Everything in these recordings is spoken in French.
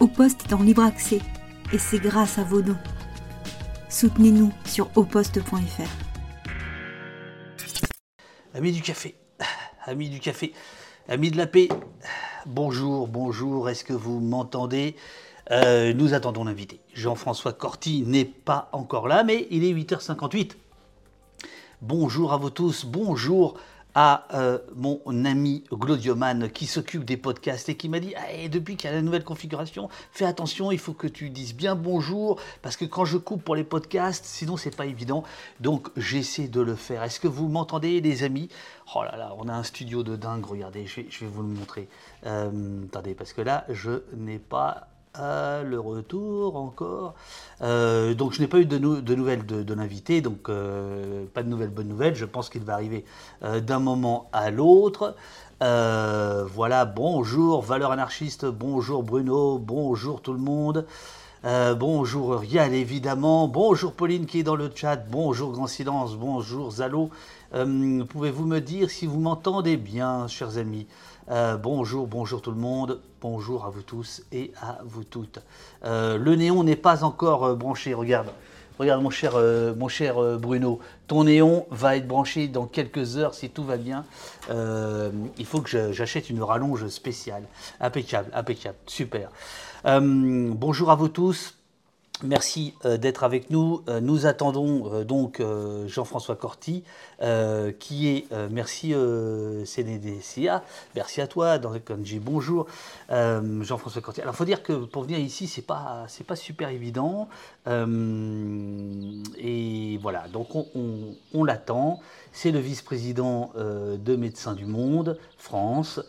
Au Poste est en libre accès et c'est grâce à vos dons. Soutenez-nous sur auposte.fr. Amis du café, amis du café, amis de la paix, bonjour, bonjour, est-ce que vous m'entendez? Euh, Nous attendons l'invité. Jean-François Corti n'est pas encore là, mais il est 8h58. Bonjour à vous tous, bonjour à euh, mon ami Glodioman qui s'occupe des podcasts et qui m'a dit Ah, et depuis qu'il y a la nouvelle configuration, fais attention, il faut que tu dises bien bonjour parce que quand je coupe pour les podcasts, sinon c'est pas évident. Donc j'essaie de le faire. Est-ce que vous m'entendez, les amis? Oh là là, on a un studio de dingue. Regardez, je vais, je vais vous le montrer. Euh, attendez, parce que là, je n'ai pas à le retour encore. Euh, donc je n'ai pas eu de, nou- de nouvelles de, l'invité, donc euh, pas de nouvelles bonnes nouvelles. Je pense qu'il va arriver euh, d'un moment à l'autre. Voilà, bonjour Valeur Anarchiste, bonjour Bruno, bonjour tout le monde. Bonjour Rial évidemment, bonjour Pauline qui est dans le chat, bonjour Grand Silence, bonjour Zalo. Pouvez-vous me dire si vous m'entendez bien, chers amis? Euh, Bonjour, bonjour tout le monde, bonjour à vous tous et à vous toutes. Euh, le néon n'est pas encore euh, branché, regarde. Regarde mon cher, mon cher Bruno, ton néon va être branché dans quelques heures si tout va bien. Il faut que j'achète une rallonge spéciale. Impeccable, impeccable, super. Bonjour à vous tous. Merci euh, d'être avec nous. Euh, nous attendons euh, donc Jean-François Corti, qui est, merci CNDCA, merci à toi, dans le bonjour Jean-François Corti. Alors, il faut dire que pour venir ici, c'est pas, pas super évident. Et voilà, donc on, on- l'attend. C'est le vice-président de Médecins du Monde, France.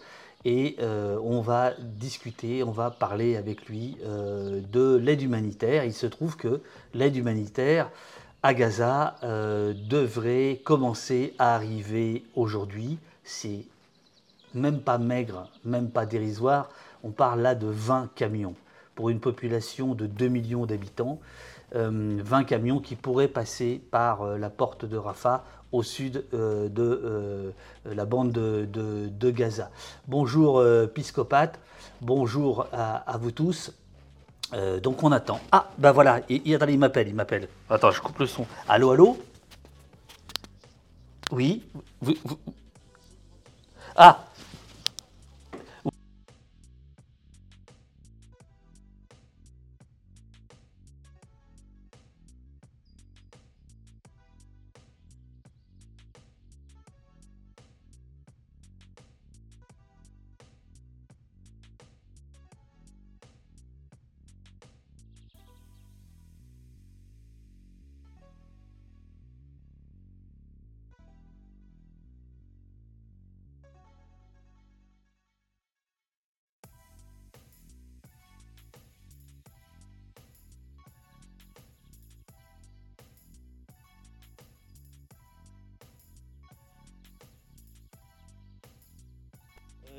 Et euh, on va discuter, on va parler avec lui euh, de l'aide humanitaire. Il se trouve que l'aide humanitaire à Gaza euh, devrait commencer à arriver aujourd'hui. C'est même pas maigre, même pas dérisoire. On parle là de 20 camions pour une population de 2 millions d'habitants. Euh, 20 camions qui pourraient passer par la porte de Rafah au sud euh, de euh, la bande de, de- de Gaza. Bonjour euh, Piscopate, bonjour à, à vous tous. Euh, donc on attend. Ah, ben voilà, il, il, m'appelle, il m'appelle. Attends, je coupe le son. Allô, allô? Oui vous- vous- Ah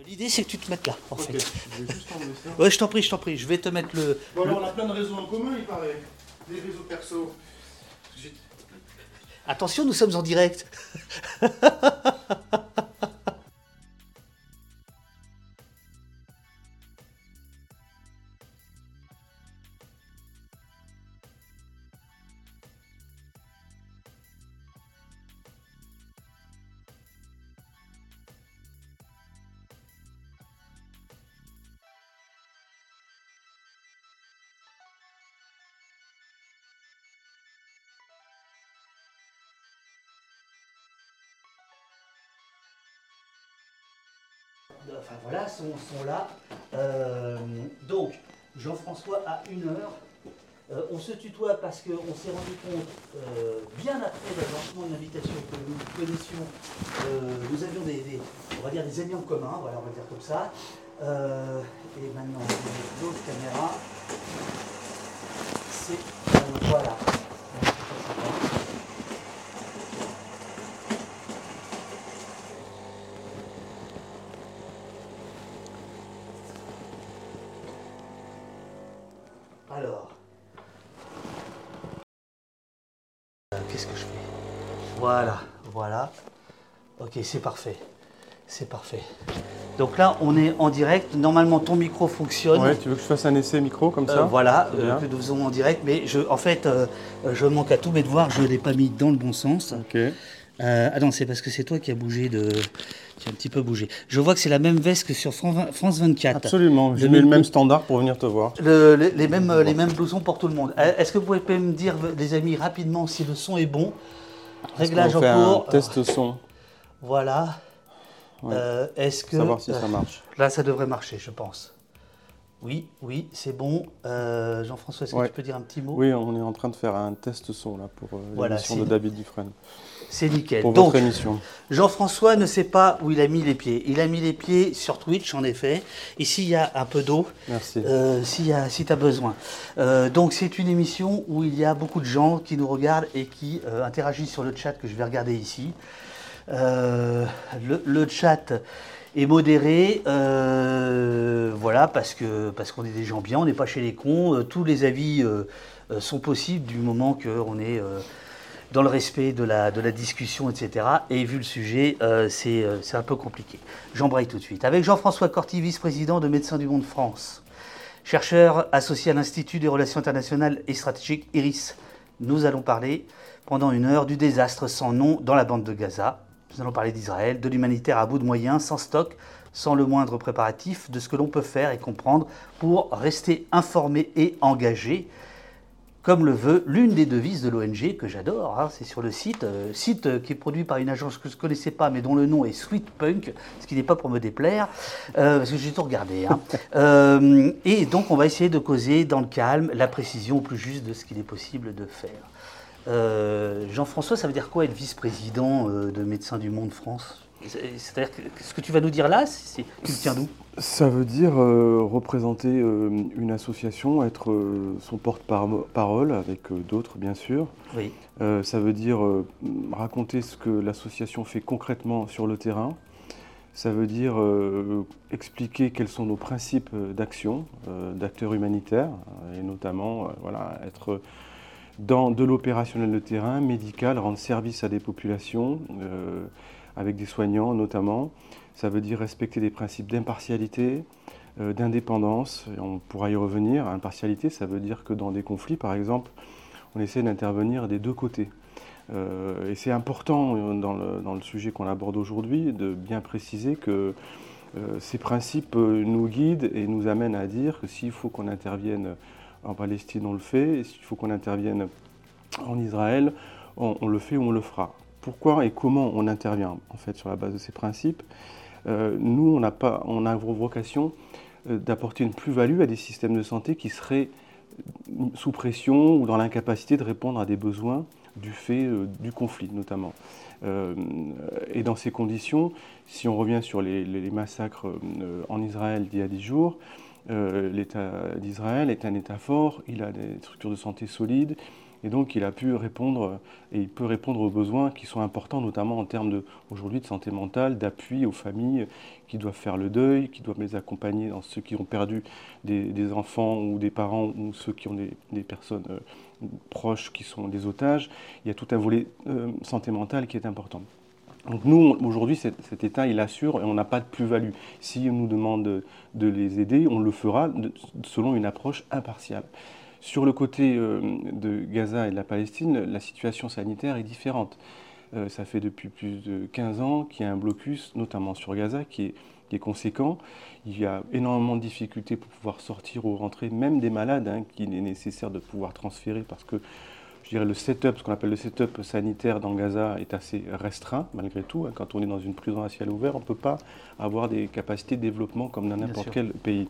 L'idée c'est que tu te mettes là, en fait. Je vais juste ça. Ouais, je t'en prie, je t'en prie, je vais te mettre le... Bon alors on a plein de réseaux en commun il paraît. Des réseaux perso. Attention, nous sommes en direct. voilà, sont, sont là. Euh, donc, Jean-François à une heure. Euh, on se tutoie parce qu'on s'est rendu compte, euh, bien après le lancement de l'invitation que nous connaissions, nous avions des, on va dire des amis en commun, voilà, on va dire comme ça. Et maintenant, l'autre caméra. C'est, voilà. Donc, c'est pas sympa. Alors. Euh, Qu'est-ce que je fais Voilà, voilà. C'est parfait. C'est parfait. Donc là, on est en direct. Normalement, ton micro fonctionne. Ouais, tu veux que je fasse un essai micro comme Euh, ça voilà, Bien. euh, que nous faisons en direct. Mais je, en fait, euh, je manque à tous mes devoirs. Je ne l'ai pas mis dans le bon sens. Ok. Euh, ah non, c'est parce que c'est toi qui as bougé de. Qui a un petit peu bougé. Je vois que c'est la même veste que sur Fran- France 24. Absolument. J'ai mis le même- standard pour venir te voir. Le- le- les, mêmes, les mêmes blousons pour tout le monde. Euh, Est-ce que vous pouvez me dire, les amis, rapidement si le son est bon? Réglage en cours. test son. Voilà. Ouais. Euh, Est-ce que. Savoir si ça marche. Là, ça devrait marcher, je pense. Oui, oui, c'est bon. Euh, Jean-François, est-ce Ouais. que tu peux dire un petit mot? Oui, on est en train de faire un test son là pour euh, Voilà, l'émission de David Dufresne. C'est nickel. Pour Donc, votre émission. Jean-François ne sait pas où il a mis les pieds. Il a mis les pieds sur Twitch, en effet. Ici, il y a un peu d'eau. Merci. Euh, a- si tu as besoin. Donc c'est une émission où il y a beaucoup de gens qui nous regardent et qui interagissent sur le chat que je vais regarder ici. Euh, le, chat est modéré, euh, voilà, parce que parce qu'on est des gens bien, on n'est pas chez les cons. Euh, tous les avis sont possibles du moment qu'on est dans le respect de la, discussion, etc. Et vu le sujet, c'est c'est un peu compliqué. J'embraye tout de suite. Avec Jean-François Corti, vice-président de Médecins du Monde France, chercheur associé à l'Institut des Relations Internationales et Stratégiques IRIS, nous allons parler pendant une heure du désastre sans nom dans la bande de Gaza. Nous allons parler d'Israël, de l'humanitaire à bout de moyens, sans stock, sans le moindre préparatif, de ce que l'on peut faire et comprendre pour rester informé et engagé comme le veut l'une des devises de l'ONG que j'adore. hein, c'est sur le site, euh, site qui est produit par une agence que je ne connaissais pas, mais dont le nom est Sweet Punk, ce qui n'est pas pour me déplaire, euh, parce que j'ai tout regardé. hein. Euh, et donc, on va essayer de causer dans le calme la précision au plus juste de ce qu'il est possible de faire. Euh, Jean-François, ça veut dire quoi être vice-président euh, de Médecins du Monde France? C'est- C'est-à-dire que ce que tu vas nous dire là, c'est, tu le tiens d'où? Ça veut dire euh, représenter euh, une association, être son porte-parole avec d'autres bien sûr. Oui. Ça veut dire raconter ce que l'association fait concrètement sur le terrain. Ça veut dire expliquer quels sont nos principes d'action, d'acteurs humanitaires, et notamment voilà, être dans de l'opérationnel de terrain, médical, rendre service à des populations, euh, avec des soignants notamment. Ça veut dire respecter des principes d'impartialité, euh, d'indépendance, on pourra y revenir. Impartialité, ça veut dire que dans des conflits, par exemple, on essaie d'intervenir des deux côtés. Euh, et c'est important dans le, dans le sujet qu'on aborde aujourd'hui de bien préciser que ces principes nous guident et nous amènent à dire que s'il faut qu'on intervienne en Palestine, on le fait, et s'il faut qu'on intervienne en Israël, on, le fait ou on le fera. Pourquoi et comment on intervient en fait sur la base de ces principes? Euh, Nous, on n'a pas, on a vocation euh, d'apporter une plus-value à des systèmes de santé qui seraient sous pression ou dans l'incapacité de répondre à des besoins du fait euh, du conflit notamment. Et dans ces conditions, si on revient sur les, massacres en Israël d'il y a 10 jours, euh, l'État d'Israël est un État fort, il a des structures de santé solides, et donc il a pu répondre, et il peut répondre aux besoins qui sont importants, notamment en termes aujourd'hui de santé mentale, d'appui aux familles qui doivent faire le deuil, qui doivent les accompagner dans ceux qui ont perdu des, enfants ou des parents ou ceux qui ont des, des personnes euh, proches qui sont des otages. Il y a tout un volet euh, santé mentale qui est important. Donc nous, aujourd'hui, cet, État, il assure et on n'a pas de plus-value. Si on nous demande de, les aider, on le fera selon une approche impartiale. Sur le côté euh, de Gaza et de la Palestine, la situation sanitaire est différente. Euh, ça fait depuis plus de 15 ans qu'il y a un blocus, notamment sur Gaza, qui est, conséquent. Il y a énormément de difficultés pour pouvoir sortir ou rentrer, même des malades hein, qu'il est nécessaire de pouvoir transférer parce que dirais le setup, ce qu'on appelle le setup sanitaire dans Gaza est assez restreint malgré tout. hein. Quand on est dans une prison à ciel ouvert, on ne peut pas avoir des capacités de développement comme dans n'importe quel pays.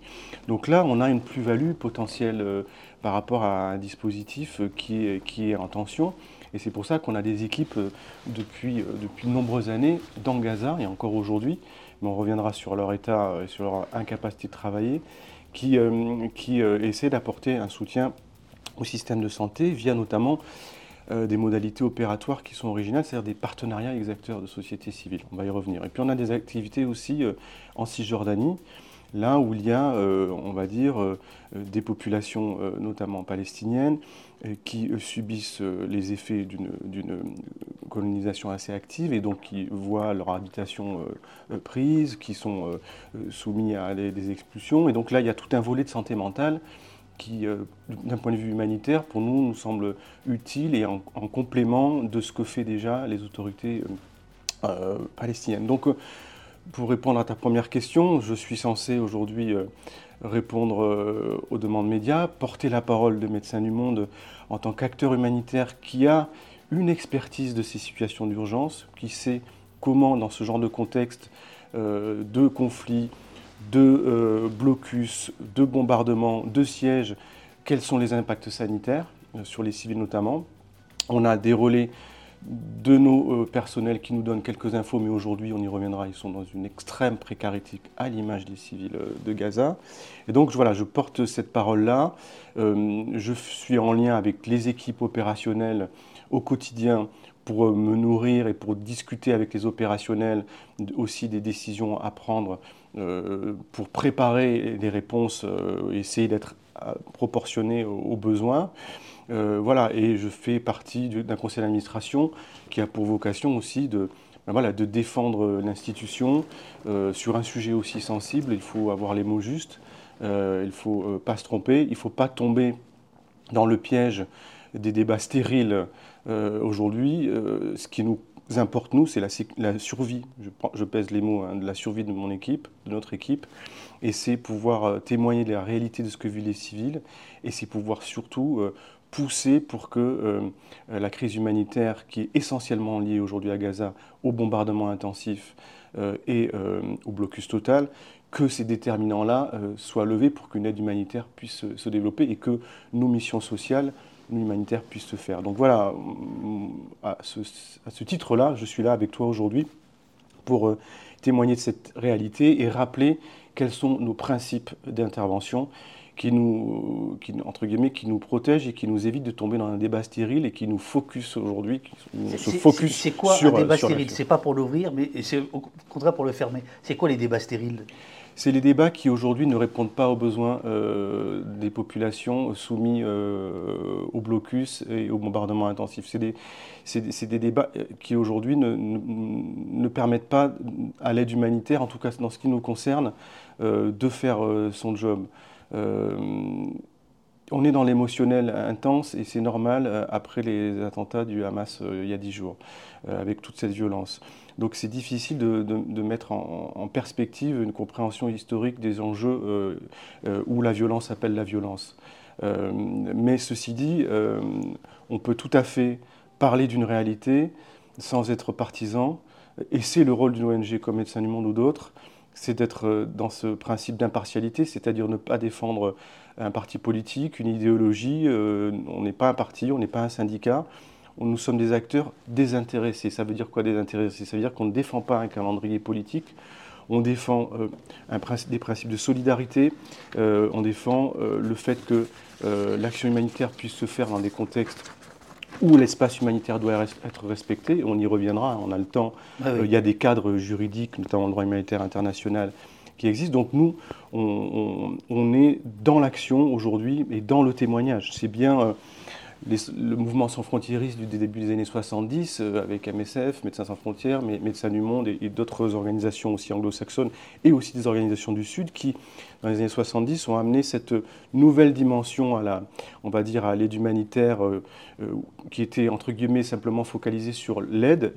Donc là, on a une plus-value potentielle euh, par rapport à un dispositif euh, qui est, qui est en tension. Et c'est pour ça qu'on a des équipes euh, depuis, depuis de nombreuses années dans Gaza et encore aujourd'hui, mais on reviendra sur leur état et sur leur incapacité de travailler, qui, qui essaient d'apporter un soutien au système de santé via notamment euh, des modalités opératoires qui sont originales, c'est-à-dire des partenariats avec des acteurs de société civile. On va y revenir. Et puis on a des activités aussi euh, en Cisjordanie, là où il y a, euh, on va dire, des populations, notamment palestiniennes, qui subissent les effets d'une d'une colonisation assez active et donc qui voient leur habitation prise, qui sont soumis à des, expulsions. Et donc là, il y a tout un volet de santé mentale qui, d'un point de vue humanitaire, pour nous, nous semble utile et en, complément de ce que fait déjà les autorités palestiniennes. Donc, pour répondre à ta première question, je suis censé aujourd'hui répondre euh, aux demandes médias, porter la parole de Médecins du Monde en tant qu'acteur humanitaire qui a une expertise de ces situations d'urgence, qui sait comment, dans ce genre de contexte euh, de conflits, de euh, blocus, de bombardements, de sièges, quels sont les impacts sanitaires, sur les civils notamment. On a des relais de nos euh, personnels qui nous donnent quelques infos, mais aujourd'hui, on y reviendra, ils sont dans une extrême précarité à l'image des civils euh, de Gaza. Et donc, voilà, je porte cette parole-là. Euh, je suis en lien avec les équipes opérationnelles au quotidien pour me nourrir et pour discuter avec les opérationnels aussi des décisions à prendre pour préparer les réponses et essayer d'être proportionné aux besoins. Euh, voilà, et je fais partie d'un conseil d'administration qui a pour vocation aussi de, ben voilà, de défendre l'institution euh, sur un sujet aussi sensible. Il faut avoir les mots justes, euh, il ne faut pas se tromper, il ne faut pas tomber dans le piège des débats stériles aujourd'hui. ce qui nous importe, nous, c'est la, survie, je, pèse les mots, hein, de la survie de mon équipe, de notre équipe, et c'est pouvoir témoigner de la réalité de ce que vivent les civils, et c'est pouvoir surtout pousser pour que euh, la crise humanitaire, qui est essentiellement liée aujourd'hui à Gaza, au bombardement intensif euh, et euh, au blocus total, que ces déterminants-là soient levés pour qu'une aide humanitaire puisse se développer et que nos missions sociales, nos humanitaires puissent se faire. Donc voilà, à ce, titre-là, je suis là avec toi aujourd'hui pour témoigner de cette réalité et rappeler quels sont nos principes d'intervention qui nous, qui, entre guillemets, qui nous protège et qui nous évite de tomber dans un débat stérile et qui nous focus aujourd'hui, se focus C'est quoi un débat stérile? C'est pas pour l'ouvrir, mais c'est au contraire pour le fermer. C'est quoi les débats stériles? C'est les débats qui aujourd'hui ne répondent pas aux besoins euh, des populations soumises euh, au blocus et au bombardement intensif. C'est des, des, débats euh, qui aujourd'hui ne, ne, permettent pas à l'aide humanitaire, en tout cas dans ce qui nous concerne, de faire son job. Euh, on est dans l'émotionnel intense et c'est normal euh, après les attentats du Hamas euh, il y a dix jours, avec toute cette violence. Donc c'est difficile de, mettre en, perspective une compréhension historique des enjeux où la violence appelle la violence. mais ceci dit, on peut tout à fait parler d'une réalité sans être partisan, et c'est le rôle d'une ONG comme Médecins du Monde ou d'autres, c'est d'être euh, dans ce principe d'impartialité, c'est-à-dire ne pas défendre un parti politique, une idéologie. Euh, on n'est pas un parti, on n'est pas un syndicat. Nous sommes des acteurs désintéressés. Ça veut dire quoi désintéressés? Ça veut dire qu'on ne défend pas un calendrier politique, on défend euh, des principes de solidarité, on défend le fait que l'action humanitaire puisse se faire dans des contextes où l'espace humanitaire doit être respecté. On y reviendra, on a le temps. Ah euh, il y a des cadres juridiques, notamment le droit humanitaire international, qui existent. Donc nous, on, est dans l'action aujourd'hui et dans le témoignage. C'est bien euh, le mouvement sans frontiéristes du début des années 70, euh, avec MSF, Médecins sans frontières, Médecins du Monde et, d'autres organisations aussi anglo-saxonnes, et aussi des organisations du Sud, qui, dans les années 70, ont amené cette nouvelle dimension à la, on va dire, à l'aide humanitaire, euh, euh, qui était, entre guillemets, simplement focalisée sur l'aide,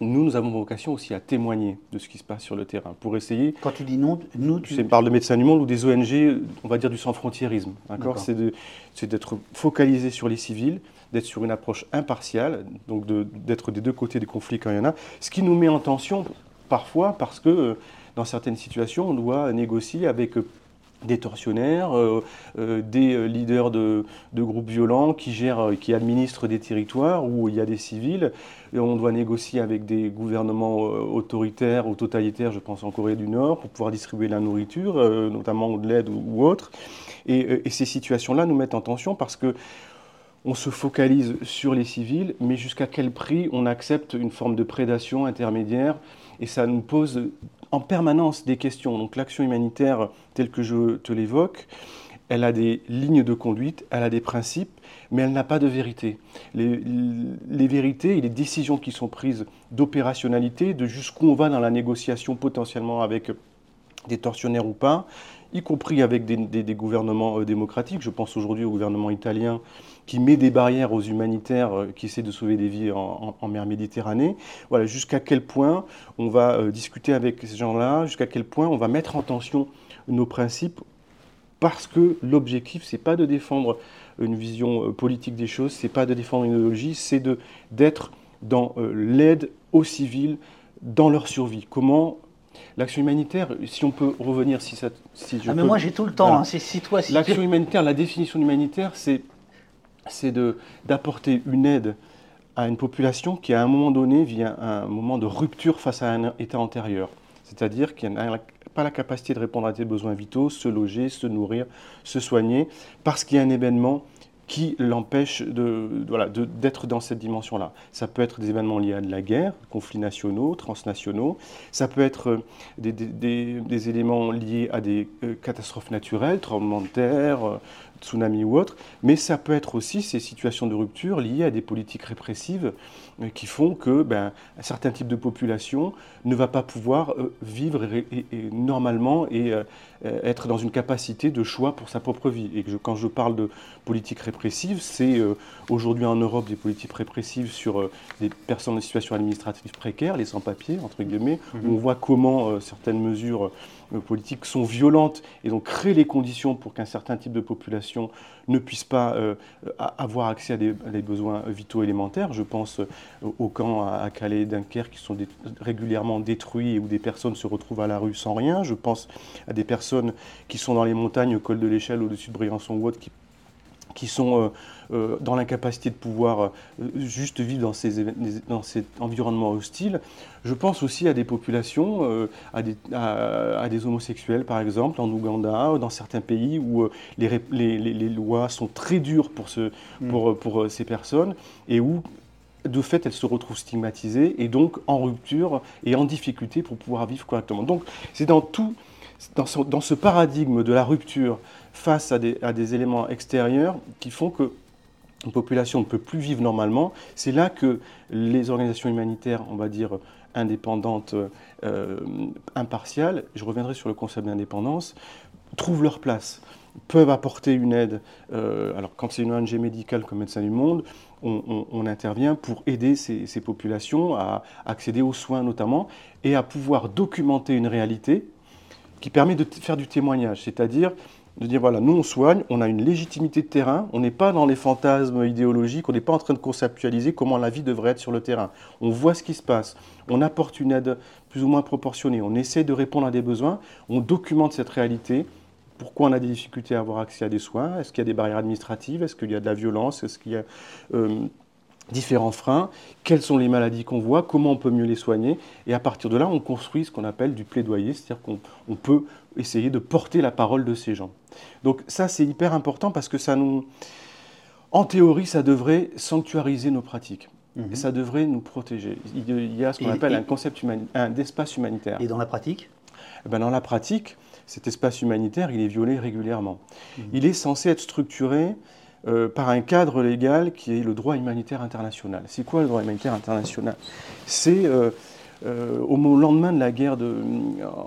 nous, nous avons vocation aussi à témoigner de ce qui se passe sur le terrain, pour essayer... Quand tu dis non, nous, tu... parle de Médecins du Monde ou des ONG, on va dire du sans-frontiérisme. C'est d'être focalisé sur les civils, d'être sur une approche impartiale, donc d'être des deux côtés des conflits quand il y en a, ce qui nous met en tension parfois parce que euh, dans certaines situations, on doit négocier avec des tortionnaires, euh, euh, des euh, leaders de, groupes violents qui gèrent, qui administrent des territoires où il y a des civils. On doit négocier avec des gouvernements autoritaires ou totalitaires, je pense en Corée du Nord, pour pouvoir distribuer la nourriture, notamment de l'aide ou, autre. Et, et ces situations-là nous mettent en tension parce que on se focalise sur les civils, mais jusqu'à quel prix on accepte une forme de prédation intermédiaire? Et ça nous pose en permanence des questions. Donc l'action humanitaire telle que je te l'évoque, elle a des lignes de conduite, elle a des principes, mais elle n'a pas de vérité. Les, vérités et les décisions qui sont prises d'opérationnalité, de jusqu'où on va dans la négociation potentiellement avec des tortionnaires ou pas, y compris avec des, gouvernements euh, démocratiques. Je pense aujourd'hui au gouvernement italien qui met des barrières aux humanitaires euh, qui essaient de sauver des vies en, mer Méditerranée. Voilà, jusqu'à quel point on va euh, discuter avec ces gens-là, jusqu'à quel point on va mettre en tension nos principes, parce que l'objectif, c'est pas de défendre une vision politique des choses, c'est pas de défendre une idéologie, c'est d'être dans l'aide aux civils dans leur survie. Comment L'action humanitaire, si on peut revenir, si ça, si je ah mais moi j'ai tout le temps. Hein, c'est si toi. Si L'action humanitaire, la définition humanitaire, c'est c'est d'apporter une aide à une population qui, à un moment donné, vit un, un moment de rupture face à un état antérieur. C'est-à-dire qui n'a pas la capacité de répondre à ses besoins vitaux, se loger, se nourrir, se soigner, parce qu'il y a un événement qui l'empêche de, voilà, d'être dans cette dimension-là. Ça peut être des événements liés à de la guerre, conflits nationaux, transnationaux, ça peut être euh, des, éléments liés à des euh, catastrophes naturelles, tremblements de terre, euh, tsunamis ou autres, mais ça peut être aussi ces situations de rupture liées à des politiques répressives qui font que ben, un certain type de population ne va pas pouvoir vivre normalement et être dans une capacité de choix pour sa propre vie. Et quand je parle de politique répressive, c'est euh, aujourd'hui en Europe des politiques répressives sur euh, des personnes en situation administrative précaire, les sans-papiers, entre guillemets, où mhm. on voit comment euh, certaines mesures politiques sont violentes et donc créent les conditions pour qu'un certain type de population ne puisse pas avoir accès à des, besoins vitaux élémentaires. Je pense aux camps à, Calais et Dunkerque qui sont régulièrement détruits et où des personnes se retrouvent à la rue sans rien. Je pense à des personnes qui sont dans les montagnes, au col de l'échelle, au-dessus de Briançon ou autre, qui qui sont euh, euh, dans l'incapacité de pouvoir euh, juste vivre dans, ces, dans cet environnement hostile. Je pense aussi à des populations, à, des, à, des, homosexuels par exemple, en Ouganda, dans certains pays où les, les, les, lois sont très dures pour, ce, mm. pour, pour ces personnes et où de fait, elles se retrouvent stigmatisées et donc en rupture et en difficulté pour pouvoir vivre correctement. Donc c'est dans tout, dans ce, paradigme de la rupture face à des, à des éléments extérieurs qui font que une population ne peut plus vivre normalement, c'est là que les organisations humanitaires, on va dire indépendantes, euh, impartiales, je reviendrai sur le concept d'indépendance, trouvent leur place, peuvent apporter une aide. Euh, alors quand c'est une ONG médicale comme Médecins du Monde, on, intervient pour aider ces, ces, populations à accéder aux soins notamment et à pouvoir documenter une réalité qui permet de faire du témoignage, c'est-à-dire de dire voilà, nous on soigne, on a une légitimité de terrain, on n'est pas dans les fantasmes idéologiques, on n'est pas en train de conceptualiser comment la vie devrait être sur le terrain. On voit ce qui se passe, on apporte une aide plus ou moins proportionnée, on essaie de répondre à des besoins, on documente cette réalité. Pourquoi on a des difficultés à avoir accès à des soins? Est-ce qu'il y a des barrières administratives? Est-ce qu'il y a de la violence? Est-ce qu'il y a euh, différents freins, quelles sont les maladies qu'on voit, comment on peut mieux les soigner, et à partir de là, on construit ce qu'on appelle du plaidoyer, c'est-à-dire qu'on peut essayer de porter la parole de ces gens. Donc ça, c'est hyper important parce que ça nous... En théorie, ça devrait sanctuariser nos pratiques. Mhm. Et ça devrait nous protéger. Il y a ce qu'on appelle un concept d'espace humanitaire. Et dans la pratique? Eh ben Dans la pratique, cet espace humanitaire, il est violé régulièrement. Mhm. Il est censé être structuré euh, par un cadre légal qui est le droit humanitaire international. C'est quoi le droit humanitaire international? C'est euh, euh, au lendemain de la guerre de,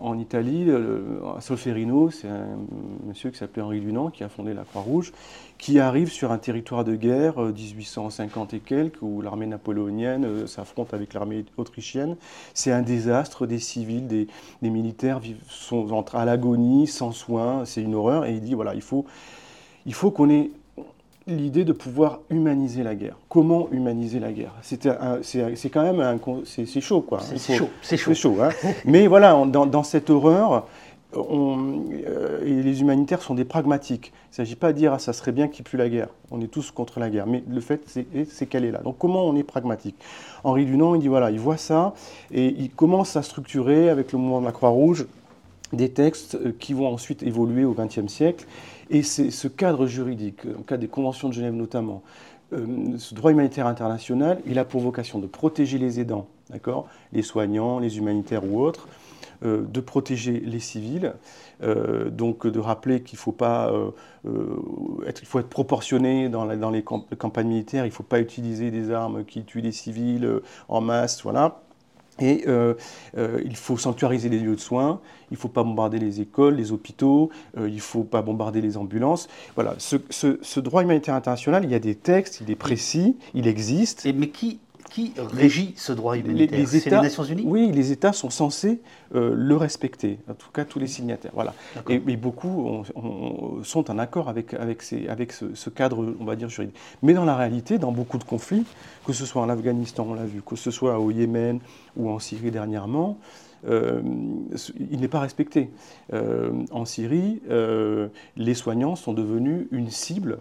en Italie, à Solferino, c'est un monsieur qui s'appelait Henri Dunant, qui a fondé la Croix-Rouge, qui arrive sur un territoire de guerre, 1850 et quelques, où l'armée napoléonienne s'affronte avec l'armée autrichienne. C'est un désastre, des civils, des, des militaires vivent, sont à l'agonie, sans soins, c'est une horreur, et il dit, voilà, il faut, il faut qu'on ait l'idée de pouvoir humaniser la guerre. Comment humaniser la guerre? C'est quand même un, c'est chaud quoi. C'est chaud, c'est chaud. chaud hein. Mais voilà, dans, dans, cette horreur, on, euh, et les humanitaires sont des pragmatiques. Il ne s'agit pas de dire ah, ça serait bien qu'il plus la guerre. On est tous contre la guerre. Mais le fait, c'est qu'elle est là. Donc comment on est pragmatique? Henri Dunant, il dit voilà, il voit ça et il commence à structurer avec le mouvement de la Croix-Rouge des textes euh, qui vont ensuite évoluer au XXe siècle et c'est ce cadre juridique, en cas des conventions de Genève notamment, euh, ce droit humanitaire international, il a pour vocation de protéger les aidants, les soignants, les humanitaires ou autres, de protéger les civils, donc de rappeler qu'il faut pas être, proportionné dans, les campagnes militaires, il ne faut pas utiliser des armes qui tuent les civils en masse, voilà. Et euh, euh, il faut sanctuariser les lieux de soins, il ne faut pas bombarder les écoles, les hôpitaux, euh, il ne faut pas bombarder les ambulances. Voilà, ce, droit humanitaire international, il y a des textes, il est précis, il existe. Mais qui, qui régit ce droit humanitaire les, C'est les Nations Unies Oui, les États sont censés euh, le respecter, en tout cas tous les signataires. Voilà. Et, beaucoup sont en accord avec, avec, avec ce, cadre, on va dire, juridique. Mais dans la réalité, dans beaucoup de conflits, que ce soit en Afghanistan, on l'a vu, que ce soit au Yémen ou en Syrie dernièrement, euh, il n'est pas respecté. Euh, en Syrie, les soignants sont devenus une cible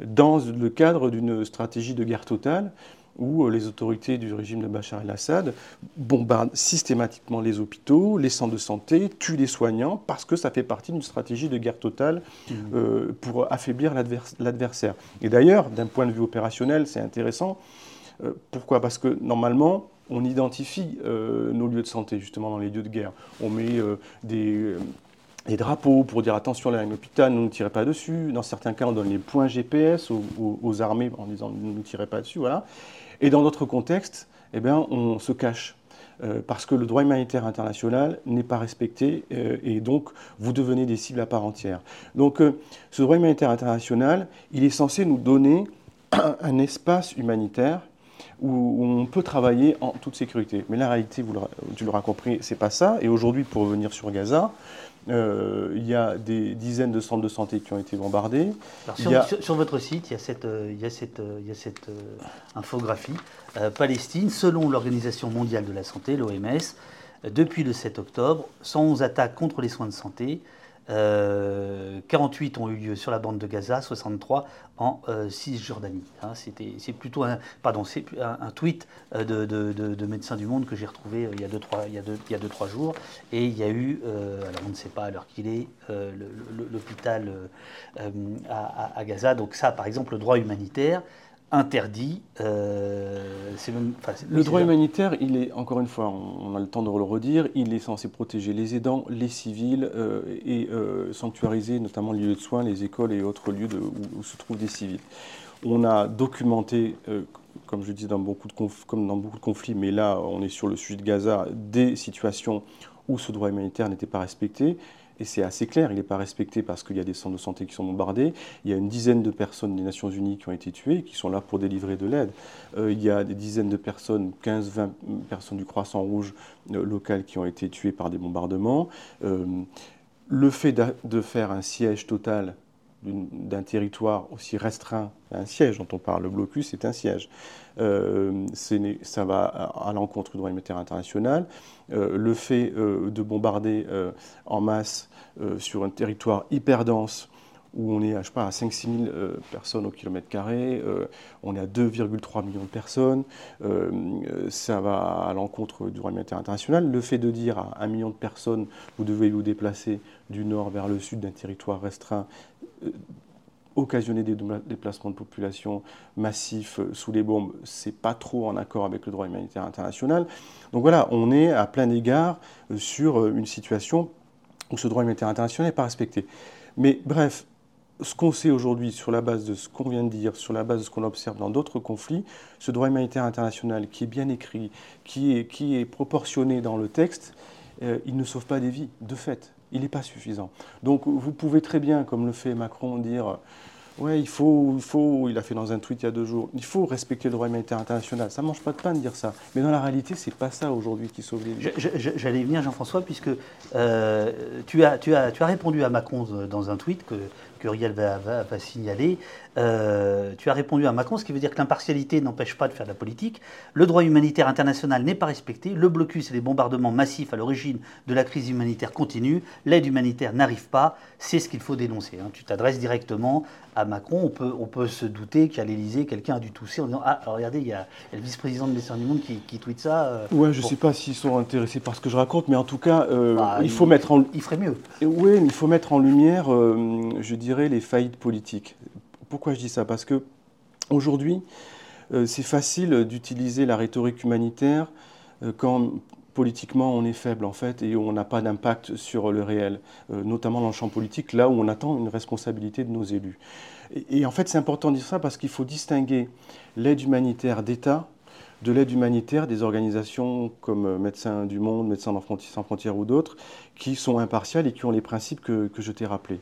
dans le cadre d'une stratégie de guerre totale où euh, les autorités du régime de Bachar el-Assad bombardent systématiquement les hôpitaux, les centres de santé, tuent les soignants, parce que ça fait partie d'une stratégie de guerre totale mmh. euh, pour affaiblir l'adversaire. Et d'ailleurs, d'un point de vue opérationnel, c'est intéressant. Euh, pourquoi? Parce que normalement, on identifie nos lieux de santé, justement, dans les lieux de guerre. On met des drapeaux pour dire attention, là, un hôpital, ne nous tirez pas dessus. Dans certains cas, on donne les points GPS aux, aux armées en disant ne nous tirez pas dessus. Voilà. Et dans d'autres contextes, eh bien, on se cache. Euh, parce que le droit humanitaire international n'est pas respecté euh, et donc vous devenez des cibles à part entière. Donc euh, ce droit humanitaire international, il est censé nous donner un, espace humanitaire où, on peut travailler en toute sécurité. Mais la réalité, tu l'auras compris, c'est pas ça. Et aujourd'hui, pour revenir sur Gaza, euh, il y a des dizaines de centres de santé qui ont été bombardés. sur, votre site, il y a cette, euh, il y a cette, euh, il y a cette infographie. Palestine, selon l'Organisation mondiale de la santé, l'OMS, depuis le 7 octobre, 111 attaques contre les soins de santé, 48 euh, ont eu lieu sur la bande de Gaza, 63 en euh, Cisjordanie. Hein, c'est plutôt un, pardon, un, tweet euh, de, de, Médecins du Monde que j'ai retrouvé il y a 2-3 il deux, trois jours. Et il y a eu, alors on ne sait pas à l'heure qu'il est, l'hôpital à, Gaza. Donc ça, par exemple, le droit humanitaire, interdit. Euh, le droit humanitaire, il est, encore une fois, on, a le temps de le redire, il est censé protéger les aidants, les civils euh, et euh, sanctuariser notamment les lieux de soins, les écoles et autres lieux où, se trouvent des civils. On a documenté, comme je dis, dans beaucoup de comme dans beaucoup de conflits, mais là, on est sur le sujet de Gaza, des situations où ce droit humanitaire n'était pas respecté et c'est assez clair, il n'est pas respecté parce qu'il y a des centres de santé qui sont bombardés, il y a une dizaine de personnes des Nations Unies qui ont été tuées, qui sont là pour délivrer de l'aide, euh, il y a des dizaines de personnes, 15-20 personnes du Croissant Rouge euh, local qui ont été tuées par des bombardements. Euh, le fait de faire un siège total d'un territoire aussi restreint, un siège dont on parle, le blocus est un siège. Euh, ça va à, l'encontre du droit humanitaire international. Euh, le fait euh, de bombarder en masse sur un territoire hyper dense, où on est à, à 5-6 000 personnes au kilomètre carré, on est à 2,3 millions de personnes, ça va à l'encontre du droit humanitaire international. Le fait de dire à un million de personnes, vous devez vous déplacer du nord vers le sud d'un territoire restreint, occasionner des déplacements de population massifs euh, sous les bombes, c'est pas trop en accord avec le droit humanitaire international. Donc voilà, on est à plein égard euh, sur euh, une situation où ce droit humanitaire international n'est pas respecté. Mais bref, ce qu'on sait aujourd'hui sur la base de ce qu'on vient de dire, sur la base de ce qu'on observe dans d'autres conflits, ce droit humanitaire international qui est bien écrit, qui est, qui est proportionné dans le texte, il ne sauve pas des vies, de fait il n'est pas suffisant. Donc vous pouvez très bien, comme le fait Macron, dire Ouais, il faut, il faut, il a fait dans un tweet il y a deux jours, il faut respecter le droit humanitaire international. Ça ne mange pas de pain de dire ça. Mais dans la réalité, c'est pas ça aujourd'hui qui sauve les vies. J'allais venir, Jean-François, puisque euh, tu, as, répondu à Macron dans un tweet que, que Riel va, signaler. Euh, tu as répondu à Macron, ce qui veut dire que l'impartialité n'empêche pas de faire de la politique. Le droit humanitaire international n'est pas respecté. Le blocus et les bombardements massifs à l'origine de la crise humanitaire continuent. L'aide humanitaire n'arrive pas. C'est ce qu'il faut dénoncer. Hein. Tu t'adresses directement à Macron. On peut, on peut se douter qu'à l'Élysée, quelqu'un a dû tousser en disant Ah, alors regardez, il y, a, le vice-président de l'Essor du Monde qui, qui tweet ça. Euh, ouais, je ne sais pas s'ils sont intéressés par ce que je raconte, mais en tout cas, euh, bah, il faut mettre en. Il ferait mieux. Oui, il faut mettre en lumière, je dirais, les faillites politiques. Pourquoi je dis ça? Parce que aujourd'hui, euh, c'est facile d'utiliser la rhétorique humanitaire euh, quand, politiquement on est faible en fait et on n'a pas d'impact sur le réel, euh, notamment dans le champ politique, là où on attend une responsabilité de nos élus. Et, en fait c'est important de dire ça parce qu'il faut distinguer l'aide humanitaire d'État de l'aide humanitaire des organisations comme Médecins du Monde, Médecins sans frontières ou d'autres, qui sont impartiales et qui ont les principes que je t'ai rappelés.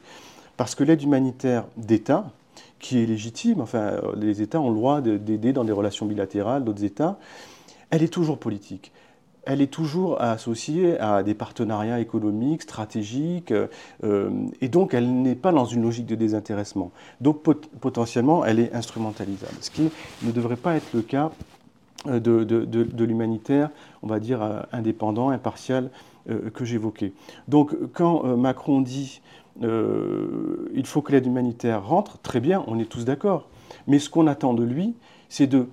Parce que l'aide humanitaire d'État, qui est légitime, enfin les États ont le droit d'aider dans des relations bilatérales d'autres États, elle est toujours politique elle est toujours associée à des partenariats économiques, stratégiques, euh, et donc elle n'est pas dans une logique de désintéressement. Donc potentiellement, elle est instrumentalisable, ce qui ne devrait pas être le cas euh, de, l'humanitaire, on va dire, euh, indépendant, impartial, que j'évoquais. Donc quand Macron dit il faut que l'aide humanitaire rentre, très bien, on est tous d'accord. Mais ce qu'on attend de lui, c'est de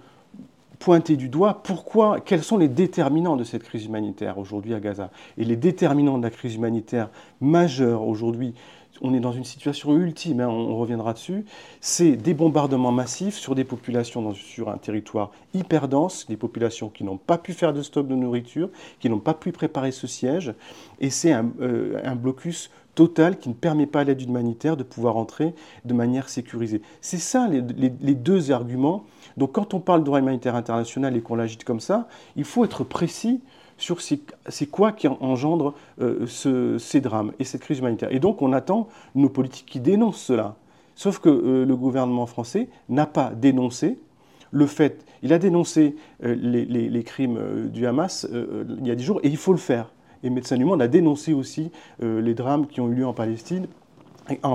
pointer du doigt pourquoi, quels sont les déterminants de cette crise humanitaire aujourd'hui à Gaza. Et les déterminants de la crise humanitaire majeure aujourd'hui, on est dans une situation ultime, hein, on reviendra dessus, c'est des bombardements massifs sur des populations sur un territoire hyper dense, des populations qui n'ont pas pu faire de stock de nourriture, qui n'ont pas pu préparer ce siège, et c'est un, euh, blocus total qui ne permet pas à l'aide humanitaire de pouvoir entrer de manière sécurisée. C'est ça les, deux arguments donc quand on parle de droit humanitaire international et qu'on l'agite comme ça, il faut être précis sur c'est quoi qui engendre euh, ces drames et cette crise humanitaire. Et donc on attend nos politiques qui dénoncent cela. Sauf que euh, le gouvernement français n'a pas dénoncé le fait, il a dénoncé euh, les, crimes du Hamas il y a dix jours et il faut le faire. Et Médecins du Monde a dénoncé aussi les drames qui ont eu lieu en Palestine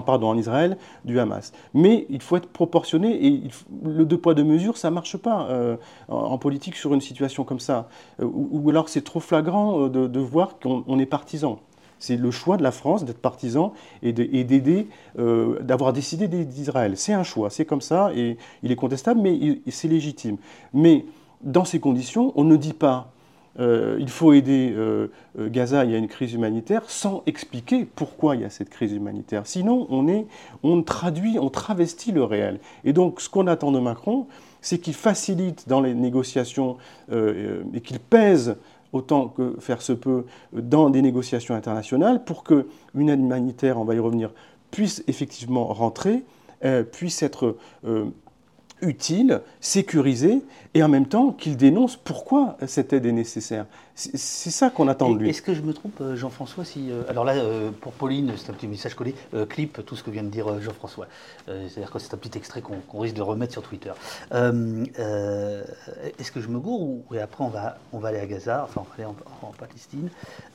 pardon, en Israël, du Hamas. Mais il faut être proportionné et le deux poids deux mesures, ça ne marche pas euh, en, politique sur une situation comme ça. Euh, ou, alors c'est trop flagrant euh, de, voir qu'on est partisan. C'est le choix de la France d'être partisan et d'aider, d'avoir décidé d'Israël. C'est un choix, c'est comme ça et il est contestable, mais c'est légitime. Mais dans ces conditions, on ne dit pas euh, il faut aider euh, euh, Gaza, il y a une crise humanitaire, sans expliquer pourquoi il y a cette crise humanitaire. Sinon, on, traduit, on travestit le réel. Et donc, ce qu'on attend de Macron, c'est qu'il facilite dans les négociations et qu'il pèse autant que faire se peut dans des négociations internationales pour qu'une aide humanitaire, on va y revenir, puisse effectivement rentrer, puisse être utile, sécurisé, et en même temps qu'il dénonce pourquoi cette aide est nécessaire. C'est ça qu'on attend de lui. Est-ce que je me trompe, euh, Jean-François si, euh, Alors là, euh, pour Pauline, c'est un petit message collé, clip tout ce que vient de dire Jean-François. C'est-à-dire que c'est un petit extrait qu'on risque de remettre sur Twitter. Est-ce que je me gourre ou et après on va, on va aller à Gaza, enfin on va aller en Palestine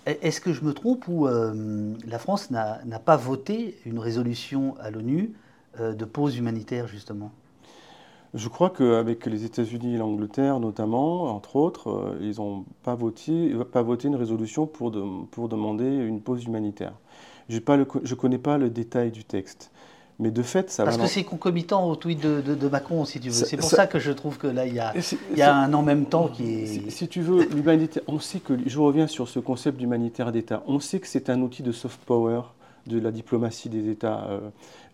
Est-ce que je me trompe ou la France n'a pas voté une résolution à l'ONU de pause humanitaire justement? Je crois qu'avec les États-Unis et l'Angleterre notamment, entre autres, euh, ils n'ont pas voté, pas voté une résolution pour, pour demander une pause humanitaire. Je ne connais pas le détail du texte. Mais de fait, ça Parce que c'est concomitant au tweet de, Macron, si tu veux. C'est pour ça, que je trouve que là, il y a, il y a un en même temps qui est. Si, tu veux, l'humanité, on sait que. Je reviens sur ce concept d'humanitaire d'État. On sait que c'est un outil de soft power de la diplomatie des États. Euh,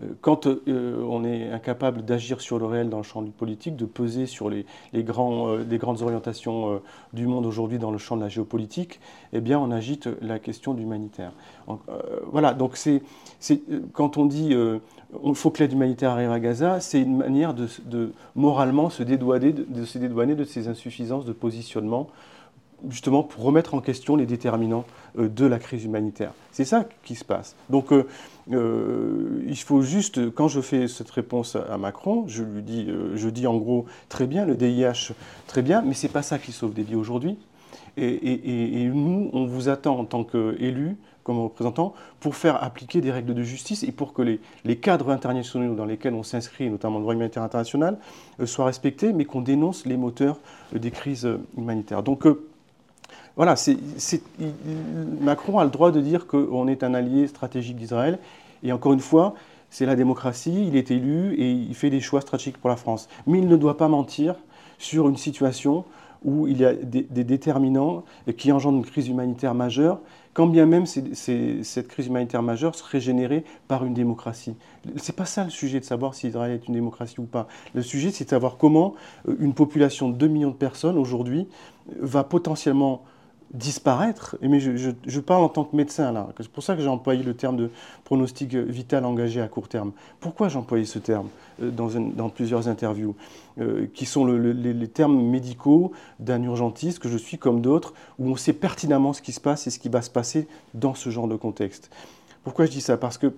euh, quand euh, on est incapable d'agir sur le réel dans le champ du politique, de peser sur les, grands, les grandes orientations du monde aujourd'hui dans le champ de la géopolitique, eh bien on agite la question d'humanitaire. voilà, donc c'est, quand on dit il faut que l'aide humanitaire arrive à Gaza, c'est une manière de, de moralement se dédouaner de, se dédouaner de ces insuffisances de positionnement justement pour remettre en question les déterminants euh, de la crise humanitaire. C'est ça qui se passe. Donc euh, euh, il faut juste, quand je fais cette réponse à Macron, je lui dis, je dis en gros, très bien, le DIH, très bien, mais ce n'est pas ça qui sauve des vies aujourd'hui. Et, nous, on vous attend en tant qu'élus, comme représentants, pour faire appliquer des règles de justice et pour que les, les cadres internationaux dans lesquels on s'inscrit, notamment le droit humanitaire international, soient respectés, mais qu'on dénonce les moteurs des crises humanitaires. Donc voilà, Macron a le droit de dire qu'on est un allié stratégique d'Israël. Et encore une fois, c'est la démocratie, il est élu et il fait des choix stratégiques pour la France. Mais il ne doit pas mentir sur une situation où il y a des, déterminants qui engendrent une crise humanitaire majeure, quand bien même cette crise humanitaire majeure serait générée par une démocratie. Ce n'est pas ça le sujet de savoir si Israël est une démocratie ou pas. Le sujet, c'est de savoir comment euh, une population de 2 millions de personnes aujourd'hui va potentiellement disparaître, mais je, parle en tant que médecin là, c'est pour ça que j'ai employé le terme de pronostic vital engagé à court terme. Pourquoi j'ai employé ce terme euh, dans, plusieurs interviews, euh, qui sont les, termes médicaux d'un urgentiste que je suis comme d'autres, où on sait pertinemment ce qui se passe et ce qui va se passer dans ce genre de contexte? Pourquoi je dis ça? Parce que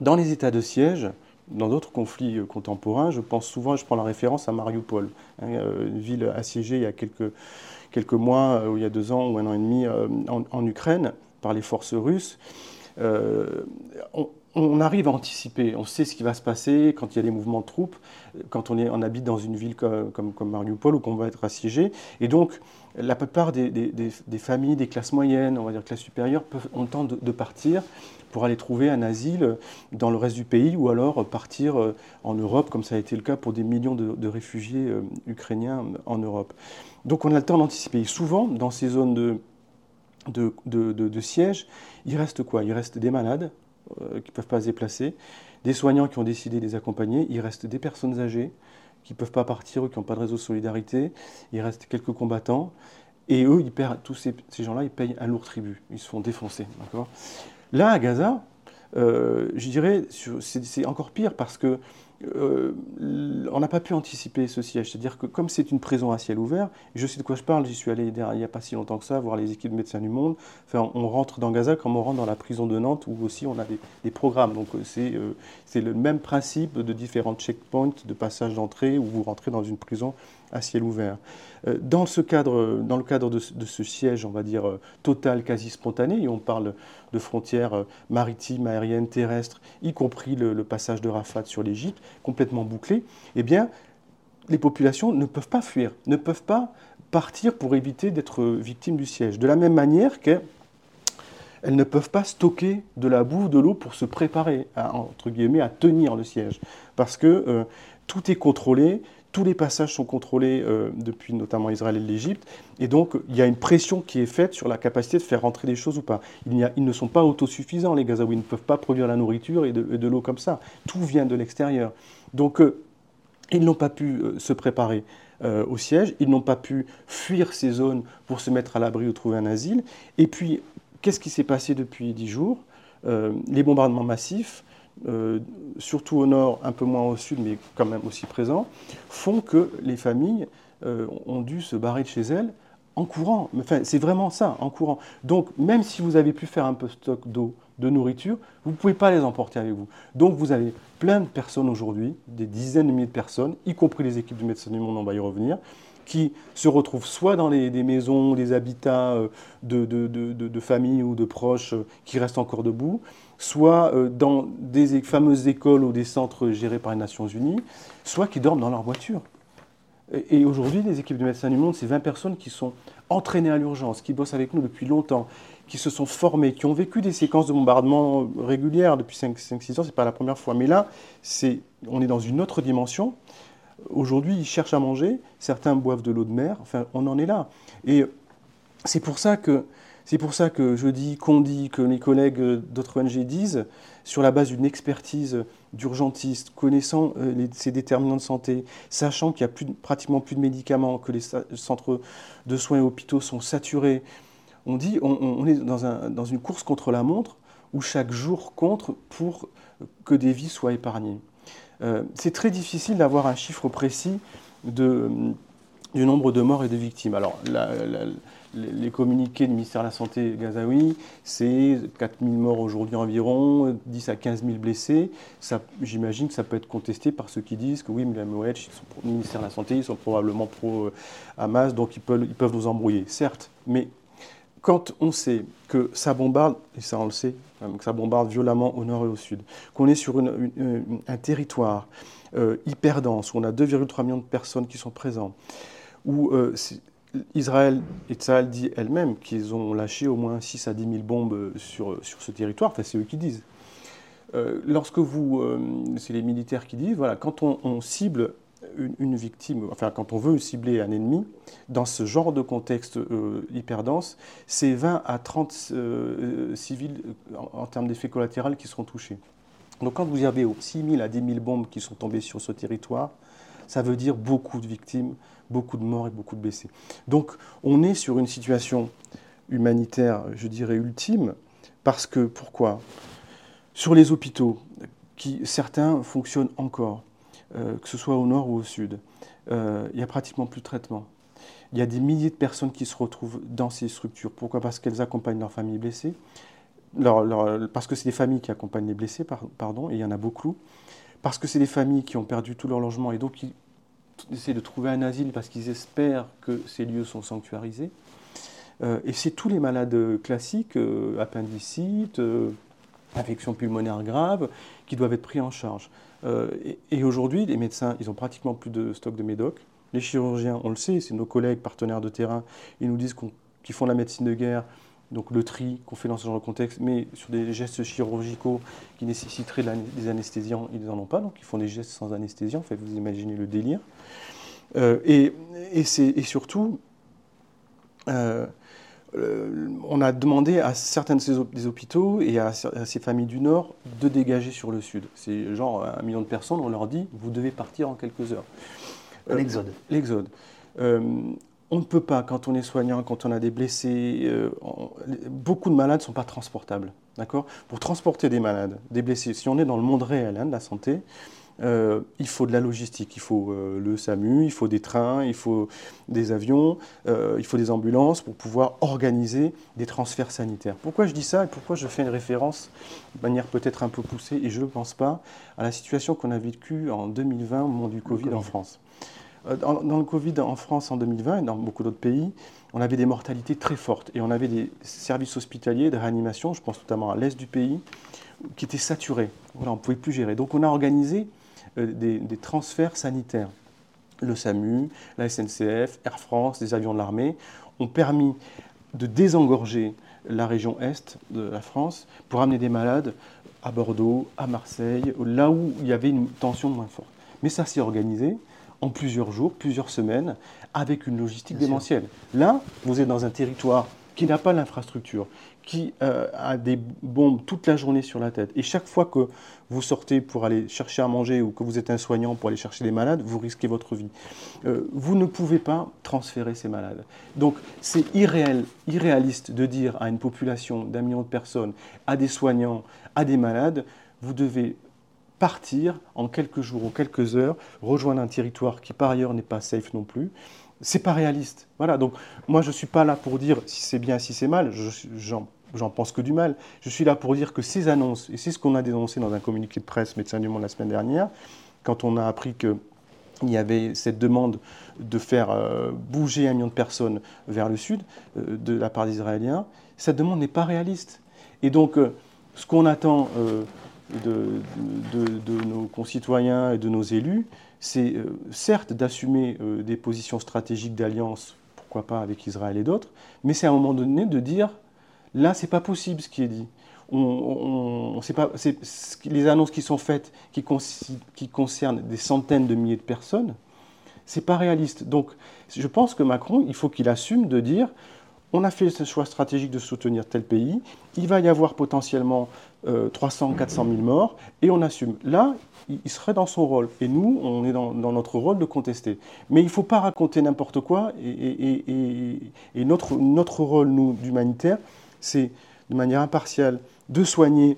dans les états de siège, dans d'autres conflits euh, contemporains, je pense souvent, je prends la référence à Mariupol, hein, une ville assiégée il y a quelques quelques mois, euh, ou il y a deux ans ou un an et demi, euh, en, Ukraine par les forces russes. Euh, arrive à anticiper, on sait ce qui va se passer quand il y a des mouvements de troupes, quand on, est, on habite dans une ville comme, Mariupol ou qu'on va être assiégé. Et donc, la plupart des, familles, des classes moyennes, on va dire classes supérieures, ont le temps de, partir pour aller trouver un asile dans le reste du pays ou alors partir en Europe, comme ça a été le cas pour des millions de, réfugiés ukrainiens en Europe. Donc on a le temps d'anticiper. Souvent, dans ces zones de, de, siège, il reste quoi? Il reste des malades euh, qui ne peuvent pas se déplacer, des soignants qui ont décidé de les accompagner, il reste des personnes âgées qui ne peuvent pas partir ou qui n'ont pas de réseau de solidarité, il reste quelques combattants, et eux, ils perdent, tous ces, gens-là, ils payent un lourd tribut, ils se font défoncer. Là, à Gaza, euh, je dirais, c'est encore pire parce que euh, on n'a pas pu anticiper ce siège. C'est-à-dire que comme c'est une prison à ciel ouvert, je sais de quoi je parle, j'y suis allé il n'y a pas si longtemps que ça, voir les équipes de médecins du monde. Enfin, on rentre dans Gaza comme on rentre dans la prison de Nantes, où aussi on a des, programmes. Donc euh, euh, c'est le même principe de différents checkpoints de passage d'entrée, où vous rentrez dans une prison à ciel ouvert. Euh, dans, ce cadre, dans le cadre de, ce siège, on va dire, euh, total, quasi spontané, et on parle de frontières euh, maritimes, aériennes, terrestres, y compris le, passage de Rafat sur l'Égypte, complètement bouclé, eh bien, les populations ne peuvent pas fuir, ne peuvent pas partir pour éviter d'être victimes du siège. De la même manière qu'elles ne peuvent pas stocker de la boue, de l'eau pour se préparer, à, entre guillemets, à tenir le siège. Parce que tout est contrôlé, tous les passages sont contrôlés euh, depuis notamment Israël et l'Égypte, et donc il y a une pression qui est faite sur la capacité de faire rentrer des choses ou pas. Il ils ne sont pas autosuffisants, les Gazaouis, ne peuvent pas produire la nourriture et de, l'eau comme ça. Tout vient de l'extérieur. Donc euh, ils n'ont pas pu euh, se préparer au siège, ils n'ont pas pu fuir ces zones pour se mettre à l'abri ou trouver un asile. Et puis, qu'est-ce qui s'est passé depuis dix jours? Les bombardements massifs, euh, surtout au nord, un peu moins au sud, mais quand même aussi présents, font que les familles euh, ont dû se barrer de chez elles en courant. Enfin, c'est vraiment ça, en courant. Donc, même si vous avez pu faire un peu stock d'eau, de nourriture, vous ne pouvez pas les emporter avec vous. Donc, vous avez plein de personnes aujourd'hui, des dizaines de milliers de personnes, y compris les équipes du Médecins du Monde, on va y revenir, qui se retrouvent soit dans des maisons, des habitats euh, de, de, de, de, familles ou de proches qui restent encore debout, soit euh, dans des fameuses écoles ou des centres gérés par les Nations Unies, soit qui dorment dans leur voiture. Et aujourd'hui, les équipes de Médecins du Monde, c'est 20 personnes qui sont entraînées à l'urgence, qui bossent avec nous depuis longtemps, qui se sont formées, qui ont vécu des séquences de bombardement régulières depuis 5-6 ans, ce n'est pas la première fois. Mais là, on est dans une autre dimension. Aujourd'hui, ils cherchent à manger, certains boivent de l'eau de mer, enfin, on en est là. Et c'est pour ça que c'est pour ça que je dis, qu'on dit, que mes collègues d'autres ONG disent, sur la base d'une expertise d'urgentiste, connaissant euh, ces déterminants de santé, sachant qu'il n'y a pratiquement plus de médicaments, que les centres de soins et hôpitaux sont saturés, on dit on, est dans, une course contre la montre où chaque jour compte pour que des vies soient épargnées. Euh, c'est très difficile d'avoir un chiffre précis de, du nombre de morts et de victimes. Alors, les communiqués du ministère de la Santé gazaoui, c'est 4 000 morts aujourd'hui environ, 10 à 15 000 blessés. J'imagine que ça peut être contesté par ceux qui disent que oui, mais la MOH, le ministère de la Santé, ils sont probablement pro-Hamas, donc ils peuvent, ils peuvent nous embrouiller. Certes, mais quand on sait que ça bombarde, et ça on le sait, que ça bombarde violemment au nord et au sud, qu'on est sur un territoire euh, hyper dense, où on a 2,3 millions de personnes qui sont présentes, où euh, Israël et Tsahal dit elle-même qu'ils ont lâché au moins 6 à 10 000 bombes sur, sur ce territoire, enfin c'est eux qui disent. Euh, lorsque vous, euh, c'est les militaires qui disent, voilà, quand on, cible une, victime, enfin quand on veut cibler un ennemi, dans ce genre de contexte euh, hyper dense, c'est 20 à 30 civils en, termes d'effets collatéraux qui seront touchés. Donc quand vous avez 6 000 à 10 000 bombes qui sont tombées sur ce territoire, ça veut dire beaucoup de victimes, beaucoup de morts et beaucoup de blessés. Donc on est sur une situation humanitaire, je dirais, ultime. Parce que, pourquoi? Sur les hôpitaux, qui certains fonctionnent encore, euh, que ce soit au nord ou au sud, euh, il n'y a pratiquement plus de traitement. Il y a des milliers de personnes qui se retrouvent dans ces structures. Pourquoi? Parce qu'elles accompagnent leurs familles blessées. parce que c'est des familles qui accompagnent les blessés, pardon, et il y en a beaucoup. Parce que c'est des familles qui ont perdu tout leur logement et donc qui essaient de trouver un asile parce qu'ils espèrent que ces lieux sont sanctuarisés. Euh, et c'est tous les malades classiques, appendicites, euh, infections pulmonaires graves, qui doivent être pris en charge. Et, et aujourd'hui, les médecins, ils ont pratiquement plus de stock de médoc. Les chirurgiens, on le sait, c'est nos collègues, partenaires de terrain, ils nous disent qu'ils font la médecine de guerre, donc le tri qu'on fait dans ce genre de contexte, mais sur des gestes chirurgicaux qui nécessiteraient des anesthésiens, ils n'en ont pas, donc ils font des gestes sans anesthésie, en fait, vous imaginez le délire. Euh, et, et, surtout, euh, euh, on a demandé à certains de ces des hôpitaux et à, ces familles du Nord de dégager sur le Sud. C'est genre un million de personnes, on leur dit, vous devez partir en quelques heures. L'exode. L'exode. on ne peut pas, quand on est soignant, quand on a des blessés, beaucoup de malades ne sont pas transportables. D'accord? Pour transporter des malades, des blessés, si on est dans le monde réel hein, de la santé, euh, il faut de la logistique, il faut euh, le SAMU, il faut des trains, il faut des avions, euh, il faut des ambulances pour pouvoir organiser des transferts sanitaires. Pourquoi je dis ça et pourquoi je fais une référence de manière peut-être un peu poussée et je ne pense pas à la situation qu'on a vécue en 2020 au moment du Covid, en France? Dans, dans, le Covid en France en 2020 et dans beaucoup d'autres pays, on avait des mortalités très fortes et on avait des services hospitaliers de réanimation, je pense notamment à l'est du pays, qui étaient saturés. Voilà, on ne pouvait plus gérer. Donc on a organisé euh, des, transferts sanitaires. Le SAMU, la SNCF, Air France, des avions de l'armée ont permis de désengorger la région est de la France pour amener des malades à Bordeaux, à Marseille, là où il y avait une tension moins forte. Mais ça s'est organisé en plusieurs jours, plusieurs semaines, avec une logistique démentielle. Là, vous êtes dans un territoire qui n'a pas l'infrastructure, qui euh, a des bombes toute la journée sur la tête. Et chaque fois que vous sortez pour aller chercher à manger ou que vous êtes un soignant pour aller chercher des malades, vous risquez votre vie. Euh, vous ne pouvez pas transférer ces malades. Donc c'est irréel, irréaliste de dire à une population d'un million de personnes, à des soignants, à des malades, vous devez partir en quelques jours ou quelques heures, rejoindre un territoire qui par ailleurs n'est pas safe non plus, c'est pas réaliste. Voilà, donc moi je suis pas là pour dire si c'est bien, si c'est mal, j'en pense que du mal. Je suis là pour dire que ces annonces, et c'est ce qu'on a dénoncé dans un communiqué de presse Médecins du Monde la semaine dernière, quand on a appris qu'il y avait cette demande de faire euh, bouger un million de personnes vers le sud euh, de la part des Israéliens, cette demande n'est pas réaliste. Et donc, euh, ce qu'on attend de, nos concitoyens et de nos élus, c'est euh, certes d'assumer euh, des positions stratégiques d'alliance, pourquoi pas avec Israël et d'autres, mais c'est à un moment donné de dire là, c'est pas possible ce qui est dit. On, pas, les annonces qui sont faites, qui, qui, concernent des centaines de milliers de personnes, c'est pas réaliste. Donc, je pense que Macron, il faut qu'il assume de dire on a fait ce choix stratégique de soutenir tel pays, il va y avoir potentiellement 300, 400 000 morts, et on assume. Là, il serait dans son rôle. Et nous, on est dans, notre rôle de contester. Mais il ne faut pas raconter n'importe quoi. Et, notre, rôle, nous, d'humanitaire, c'est de manière impartiale de soigner,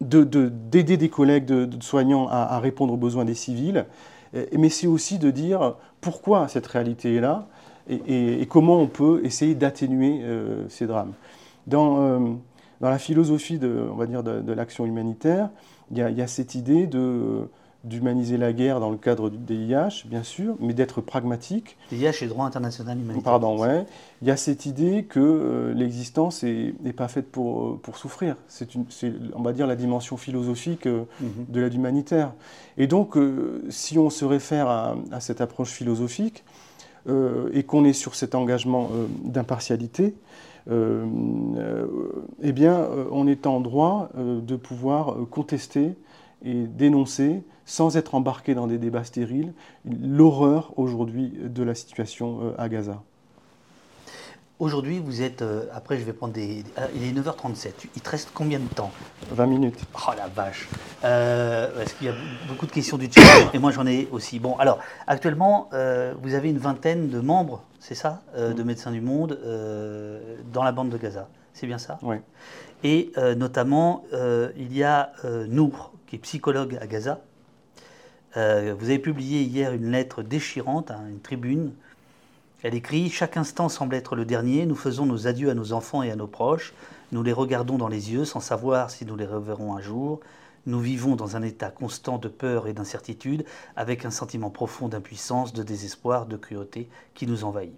d'aider de, des collègues de, soignants à, répondre aux besoins des civils. Mais c'est aussi de dire pourquoi cette réalité est là et, comment on peut essayer d'atténuer euh, ces drames. Dans, euh, dans la philosophie de, on va dire, de, l'action humanitaire, il y, a, cette idée de, d'humaniser la guerre dans le cadre du DIH, bien sûr, mais d'être pragmatique. DIH et droit international humanitaire. Pardon, ouais. Il y a cette idée que euh, l'existence n'est pas faite pour, pour souffrir. C'est, une, on va dire, la dimension philosophique euh, mhm. de l'aide humanitaire. Et donc, si on se réfère à, à cette approche philosophique et qu'on est sur cet engagement d'impartialité, euh, euh, eh bien, euh, on est en droit de pouvoir contester et dénoncer, sans être embarqué dans des débats stériles, l'horreur aujourd'hui de la situation à Gaza. Aujourd'hui, vous êtes. euh, après, je vais prendre des. ah, il est 9h37. Il te reste combien de temps? 20 minutes. Oh la vache euh, Parce qu'il y a beaucoup de questions du chat et moi j'en ai aussi. Bon, alors, actuellement, euh, vous avez une vingtaine de membres, c'est ça, euh, de Médecins du Monde euh, dans la bande de Gaza. C'est bien ça? Oui. Et euh, notamment, euh, il y a euh, Nour, qui est psychologue à Gaza. Euh, vous avez publié hier une lettre déchirante, hein, une tribune. Elle écrit Chaque instant semble être le dernier. Nous faisons nos adieux à nos enfants et à nos proches. Nous les regardons dans les yeux sans savoir si nous les reverrons un jour. Nous vivons dans un état constant de peur et d'incertitude, avec un sentiment profond d'impuissance, de désespoir, de cruauté qui nous envahit.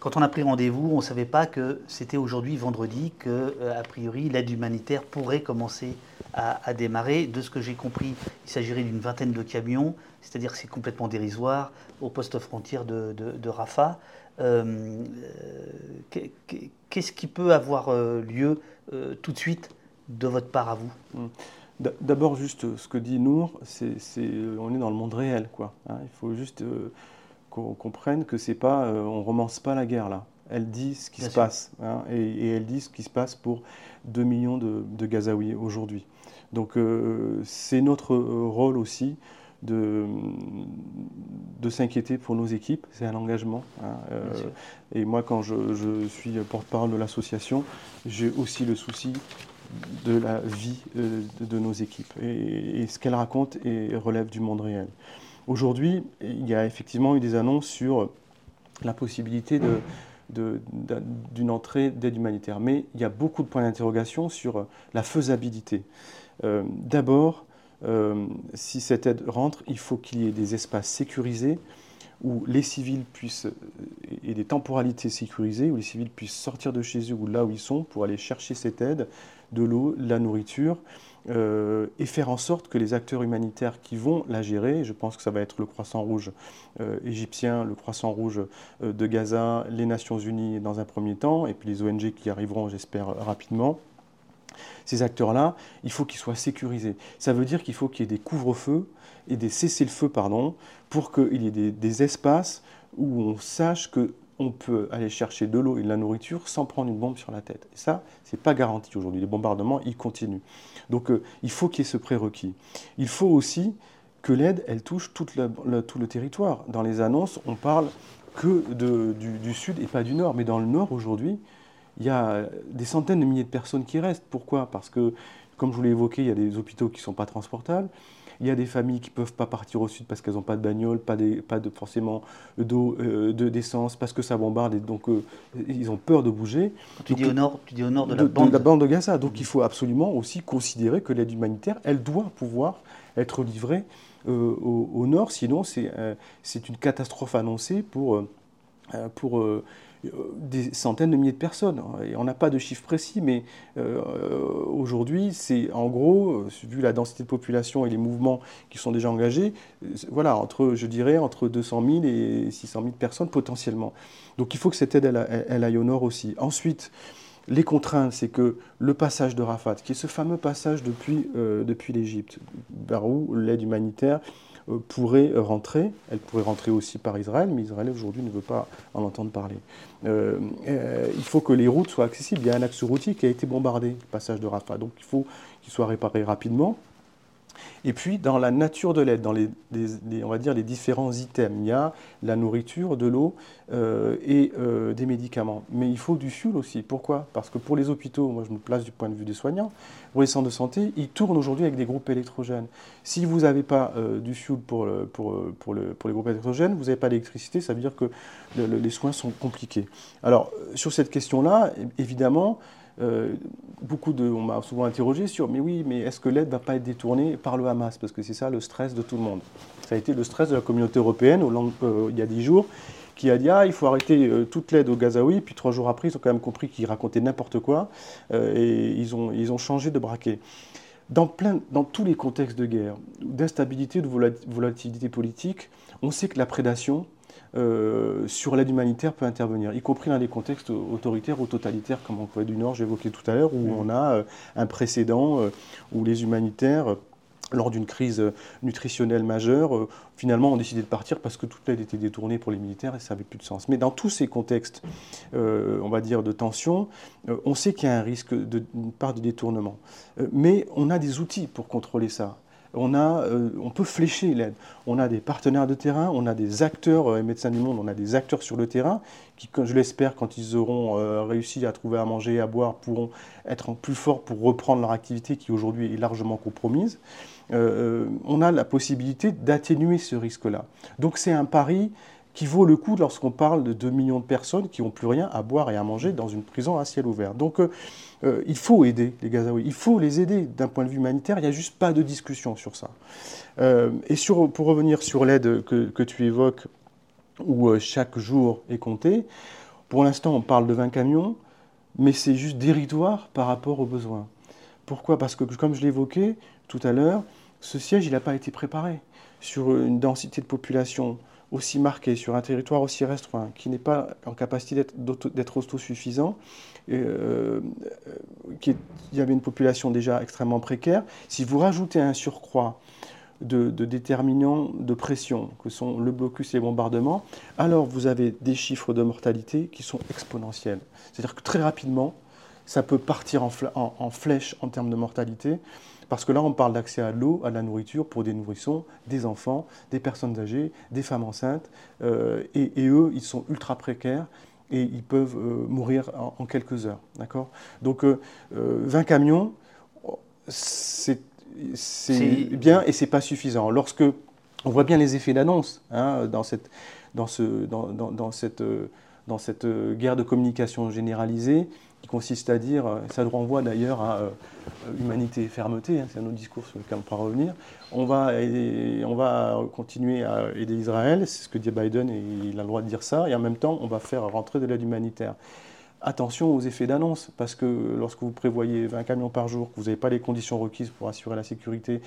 Quand on a pris rendez-vous, on ne savait pas que c'était aujourd'hui, vendredi, que, euh, a priori, l'aide humanitaire pourrait commencer à, à démarrer. De ce que j'ai compris, il s'agirait d'une vingtaine de camions, c'est-à-dire que c'est complètement dérisoire, au poste frontière de, de- de Rafah. Euh, euh, qu'est- qu'est- Qu'est-ce qui peut avoir euh, lieu tout de suite de votre part à vous? D- D'abord, juste ce que dit Nour, c'est, on est dans le monde réel, quoi. hein. il faut juste qu'on comprenne que c'est pas, on romance pas la guerre là. Elle dit ce qui Bien se sûr. passe, hein, et, et elle dit ce qui se passe pour 2 millions de, de Gazaouis aujourd'hui. Donc euh, c'est notre rôle aussi de, de s'inquiéter pour nos équipes, c'est un engagement. hein, euh, et moi, quand je, je suis porte-parole de l'association, j'ai aussi le souci de la vie euh, de, de nos équipes. Et, et ce qu'elle raconte est- relève du monde réel. Aujourd'hui, il y a effectivement eu des annonces sur la possibilité de- de- d'un- d'une entrée d'aide humanitaire. Mais il y a beaucoup de points d'interrogation sur la faisabilité. Euh, D'abord, euh, si cette aide rentre, il faut qu'il y ait des espaces sécurisés où les civils puissent, euh, et des temporalités sécurisées, où les civils puissent sortir de chez eux ou là où ils sont pour aller chercher cette aide, de l'eau, de la nourriture, euh, et faire en sorte que les acteurs humanitaires qui vont la gérer, je pense que ça va être le Croissant Rouge égyptien, le Croissant Rouge de Gaza, les Nations Unies dans un premier temps, et puis les ONG qui arriveront, j'espère, rapidement. Ces acteurs-là, il faut qu'ils soient sécurisés. Ça veut dire qu'il faut qu'il y ait des couvre-feux et des cessez-le-feu, pardon, pour qu'il y ait des, espaces où on sache que on peut aller chercher de l'eau et de la nourriture sans prendre une bombe sur la tête. Et ça, c'est pas garanti aujourd'hui. Les bombardements, ils continuent. Donc, euh, il faut qu'il y ait ce prérequis. Il faut aussi que l'aide, elle touche tout le territoire. Dans les annonces, on parle que du sud et pas du nord. Mais dans le nord, aujourd'hui, il y a des centaines de milliers de personnes qui restent. Pourquoi? Parce que, comme je vous l'ai évoqué, il y a des hôpitaux qui ne sont pas transportables. Il y a des familles qui ne peuvent pas partir au sud parce qu'elles n'ont pas de bagnole, pas, des- pas de, forcément d'eau, euh, de- d'essence, parce que ça bombarde et donc euh, ils ont peur de bouger. Quand tu Donc, dis au nord, tu dis au nord de la bande. de Gaza. Donc il faut absolument aussi considérer que l'aide humanitaire, elle doit pouvoir être livrée euh, au, au nord, sinon c'est euh, une catastrophe annoncée pour, euh, euh, pour euh, euh, des centaines de milliers de personnes. Et on n'a pas de chiffre précis, mais euh, aujourd'hui, c'est en gros, euh, vu la densité de population et les mouvements qui sont déjà engagés, euh, voilà, entre, je dirais, entre 200 000 et 600 000 personnes potentiellement. Donc il faut que cette aide, elle, aille au nord aussi. Ensuite, les contraintes, c'est que le passage de Rafat, qui est ce fameux passage depuis, euh, l'Égypte, par où l'aide humanitaire euh, pourrait rentrer, elle pourrait rentrer aussi par Israël, mais Israël aujourd'hui ne veut pas en entendre parler. Euh, euh, il faut que les routes soient accessibles. Il y a un axe routier qui a été bombardé, passage de Rafat, donc il faut qu'il soit réparé rapidement. Et puis, dans la nature de l'aide, dans les, on va dire les différents items, il y a la nourriture, de l'eau euh, et euh, des médicaments. Mais il faut du fuel aussi. Pourquoi? Parce que pour les hôpitaux, moi je me place du point de vue des soignants, pour les centres de santé, ils tournent aujourd'hui avec des groupes électrogènes. Si vous n'avez pas euh, du fuel pour, pour, pour, le- pour les groupes électrogènes, vous n'avez pas d'électricité, ça veut dire que le- le- les soins sont compliqués. Alors, sur cette question-là, évidemment, euh, beaucoup de, on m'a souvent interrogé sur, mais oui, mais est-ce que l'aide ne va pas être détournée par le Hamas? Parce que c'est ça le stress de tout le monde. Ça a été le stress de la communauté européenne euh, il y a dix jours, qui a dit, ah, il faut arrêter euh, toute l'aide aux Gazaouis, puis trois jours après, ils ont quand même compris qu'ils racontaient n'importe quoi, et ils ont, ils ont changé de braquet. Dans, plein, dans tous les contextes de guerre, d'instabilité, de vola- volatilité politique, on sait que la prédation euh, sur l'aide humanitaire peut intervenir, y compris dans des contextes autoritaires ou totalitaires, comme en Corée du Nord, j'évoquais tout à l'heure, où on a euh, un précédent euh, où les humanitaires lors d'une crise nutritionnelle majeure, finalement, ont décidé de partir parce que toute l'aide était détournée pour les militaires et ça n'avait plus de sens. Mais dans tous ces contextes, on va dire, de tension, on sait qu'il y a un risque d'une part de détournement. mais on a des outils pour contrôler ça on, a, euh, on peut flécher l'aide. On a des partenaires de terrain, on a des acteurs, euh, Médecins du Monde, on a des acteurs sur le terrain qui, je l'espère, quand ils auront euh, réussi à trouver à manger et à boire, pourront être plus forts pour reprendre leur activité qui aujourd'hui est largement compromise. on a la possibilité d'atténuer ce risque-là. Donc c'est un pari qui vaut le coup lorsqu'on parle de 2 millions de personnes qui n'ont plus rien à boire et à manger dans une prison à ciel ouvert. Donc euh, euh, il faut aider les Gazaouis, il faut les aider d'un point de vue humanitaire, il n'y a juste pas de discussion sur ça. Euh, et pour revenir sur l'aide que, tu évoques, où chaque jour est compté, pour l'instant on parle de 20 camions, mais c'est juste déritoire par rapport aux besoins. Pourquoi? Parce que comme je l'évoquais tout à l'heure, ce siège il n'a pas été préparé sur une densité de population aussi marqué, sur un territoire aussi restreint, qui n'est pas en capacité d'être autosuffisant, euh, qui il y avait une population déjà extrêmement précaire, si vous rajoutez un surcroît de, déterminants de pression, que sont le blocus et les bombardements, alors vous avez des chiffres de mortalité qui sont exponentiels. C'est-à-dire que très rapidement, ça peut partir en flèche en termes de mortalité. Parce que là, on parle d'accès à l'eau, à la nourriture pour des nourrissons, des enfants, des personnes âgées, des femmes enceintes. Euh, et, eux, ils sont ultra précaires et ils peuvent euh, mourir en, quelques heures. D'accord? Donc, 20 euh, camions, c'est bien et c'est pas suffisant. Lorsque on voit bien les effets d'annonce hein, dans, cette, dans, ce, dans, dans, cette, dans cette guerre de communication généralisée, qui consiste à dire, euh, ça nous renvoie d'ailleurs à euh, humanité et fermeté, hein, c'est un autre discours sur lequel on pourra revenir, on va, on va continuer à aider Israël, c'est ce que dit Biden et il a le droit de dire ça, et en même temps on va faire rentrer de l'aide humanitaire. Attention aux effets d'annonce, parce que lorsque vous prévoyez 20 camions par jour, que vous n'avez pas les conditions requises pour assurer la sécurité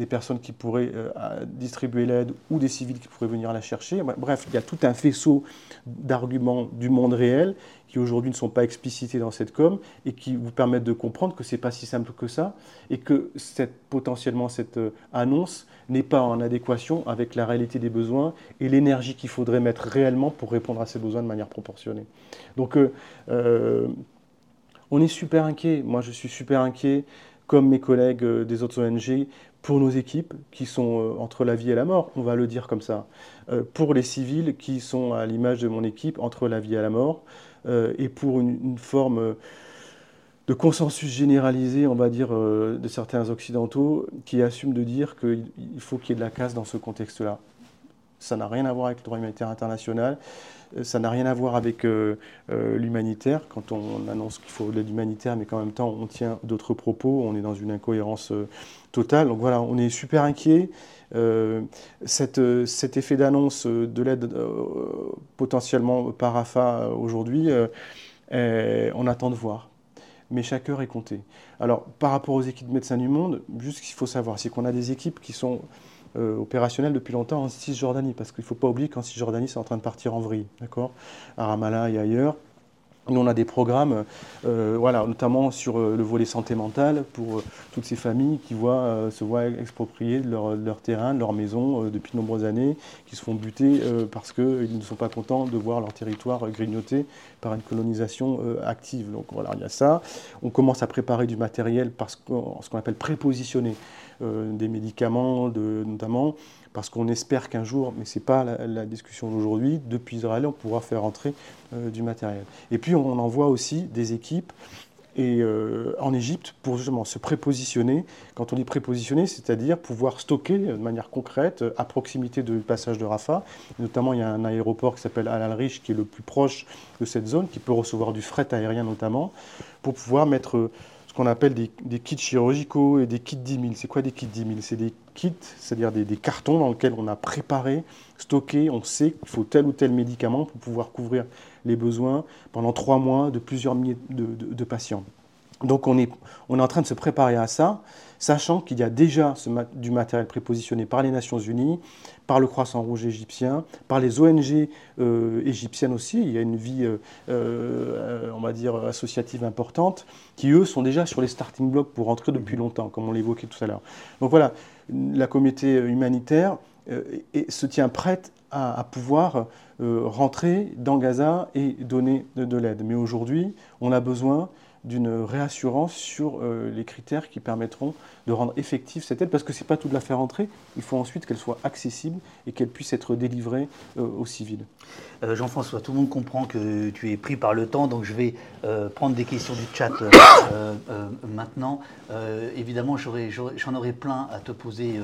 des personnes qui pourraient euh, distribuer l'aide ou des civils qui pourraient venir la chercher, bref, il y a tout un faisceau d'arguments du monde réel qui aujourd'hui ne sont pas explicités dans cette com et qui vous permettent de comprendre que ce n'est pas si simple que ça et que potentiellement cette euh, annonce n'est pas en adéquation avec la réalité des besoins et l'énergie qu'il faudrait mettre réellement pour répondre à ces besoins de manière proportionnée. Donc euh, euh, on est super inquiet, moi je suis super inquiet comme mes collègues des autres ONG, pour nos équipes qui sont entre la vie et la mort, on va le dire comme ça, pour les civils qui sont à l'image de mon équipe entre la vie et la mort, et pour une, forme euh, de consensus généralisé, on va dire, euh, de certains occidentaux qui assument de dire qu'il faut qu'il y ait de la casse dans ce contexte-là. Ça n'a rien à voir avec le droit humanitaire international, ça n'a rien à voir avec l'humanitaire, quand on annonce qu'il faut de l'aide humanitaire, mais qu'en même temps on tient d'autres propos, on est dans une incohérence totale. Donc voilà, on est super inquiet. Euh, euh, cet effet d'annonce de l'aide euh, potentiellement par AFA aujourd'hui, on attend de voir. Mais chaque heure est comptée. Alors, par rapport aux équipes de Médecins du Monde, juste ce qu'il faut savoir, c'est qu'on a des équipes qui sont opérationnelles depuis longtemps en Cisjordanie, parce qu'il ne faut pas oublier qu'en Cisjordanie, c'est en train de partir en vrille, d'accord? À Ramallah et ailleurs. Nous, on a des programmes, euh, voilà, notamment sur euh, le volet santé mentale pour euh, toutes ces familles qui voient, se voient exproprier de leur, terrain, de leur maison depuis de nombreuses années, qui se font buter parce qu'ils ne sont pas contents de voir leur territoire grignoté par une colonisation active. Donc voilà, il y a ça. On commence à préparer du matériel parce ce qu'on appelle prépositionner des médicaments, notamment parce qu'on espère qu'un jour, mais ce n'est pas la, discussion d'aujourd'hui, depuis Israël, on pourra faire entrer euh, du matériel. Et puis on envoie aussi des équipes et, euh, en Égypte pour justement se prépositionner. Quand on dit prépositionner, c'est-à-dire pouvoir stocker de manière concrète à proximité du passage de Rafah. Notamment, il y a un aéroport qui s'appelle Al Al-Rish qui est le plus proche de cette zone, qui peut recevoir du fret aérien notamment, pour pouvoir mettre qu'on appelle des, kits chirurgicaux et des kits 10 000. C'est quoi des kits 10 000 C'est des kits, c'est-à-dire des, cartons dans lesquels on a préparé, stocké, on sait qu'il faut tel ou tel médicament pour pouvoir couvrir les besoins pendant trois mois de plusieurs milliers de patients. Donc on est, en train de se préparer à ça, sachant qu'il y a déjà du matériel prépositionné par les Nations Unies, par le Croissant Rouge égyptien, par les ONG euh, égyptiennes aussi. Il y a une vie, euh, euh, on va dire, associative importante, qui eux sont déjà sur les starting blocks pour rentrer depuis longtemps, comme on l'évoquait tout à l'heure. Donc voilà, la communauté humanitaire se tient prête à, pouvoir rentrer dans Gaza et donner de l'aide. Mais aujourd'hui, on a besoin d'une réassurance sur euh, les critères qui permettront de rendre effective cette aide, parce que ce n'est pas tout de la faire entrer, il faut ensuite qu'elle soit accessible et qu'elle puisse être délivrée euh, aux civils. Euh, Jean-François, tout le monde comprend que tu es pris par le temps, donc je vais prendre des questions du chat maintenant. évidemment, j'en aurai plein à te poser.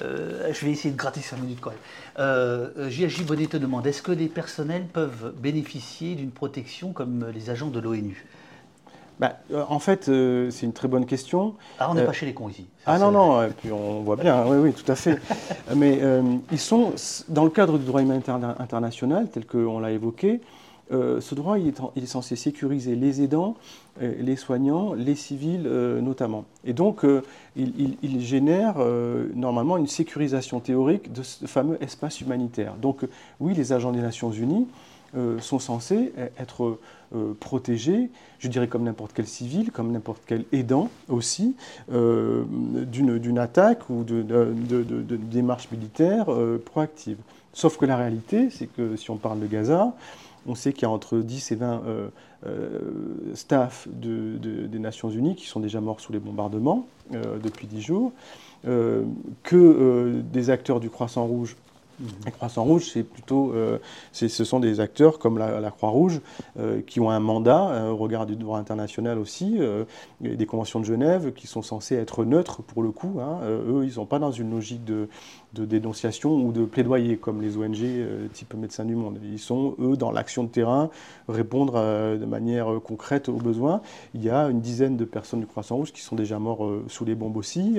je vais essayer de gratter 5 minutes quand même. JLJ Bonnet te demande, est-ce que les personnels peuvent bénéficier d'une protection comme les agents de l'ONU? Bah, euh, en fait, euh, c'est une très bonne question. Ah, on n'est euh, pas chez les cons ici. ah non, non, puis on voit bien, oui, oui, tout à fait. Mais ils sont, dans le cadre du droit humanitaire international, tel qu'on l'a évoqué, ce droit il est, censé sécuriser les aidants, les soignants, les civils notamment. Et donc, il, il, génère normalement une sécurisation théorique de ce fameux espace humanitaire. Donc, oui, les agents des Nations Unies sont censés être euh, protégé, je dirais comme n'importe quel civil, comme n'importe quel aidant aussi, euh, d'une attaque ou de, démarche militaire euh, proactive. Sauf que la réalité, c'est que si on parle de Gaza, on sait qu'il y a entre 10 et 20 staff des Nations Unies qui sont déjà morts sous les bombardements depuis 10 jours, que des acteurs du Croissant Rouge les Croissants Rouges, c'est plutôt, euh, ce sont des acteurs comme la, Croix-Rouge euh, qui ont un mandat euh, au regard du droit international aussi, des conventions de Genève qui sont censées être neutres pour le coup. Hein. eux, ils ne sont pas dans une logique de, de, dénonciation ou de plaidoyer comme les ONG type Médecins du Monde. Ils sont, eux, dans l'action de terrain, répondre de manière concrète aux besoins. Il y a une dizaine de personnes du Croissant Rouge qui sont déjà morts sous les bombes aussi,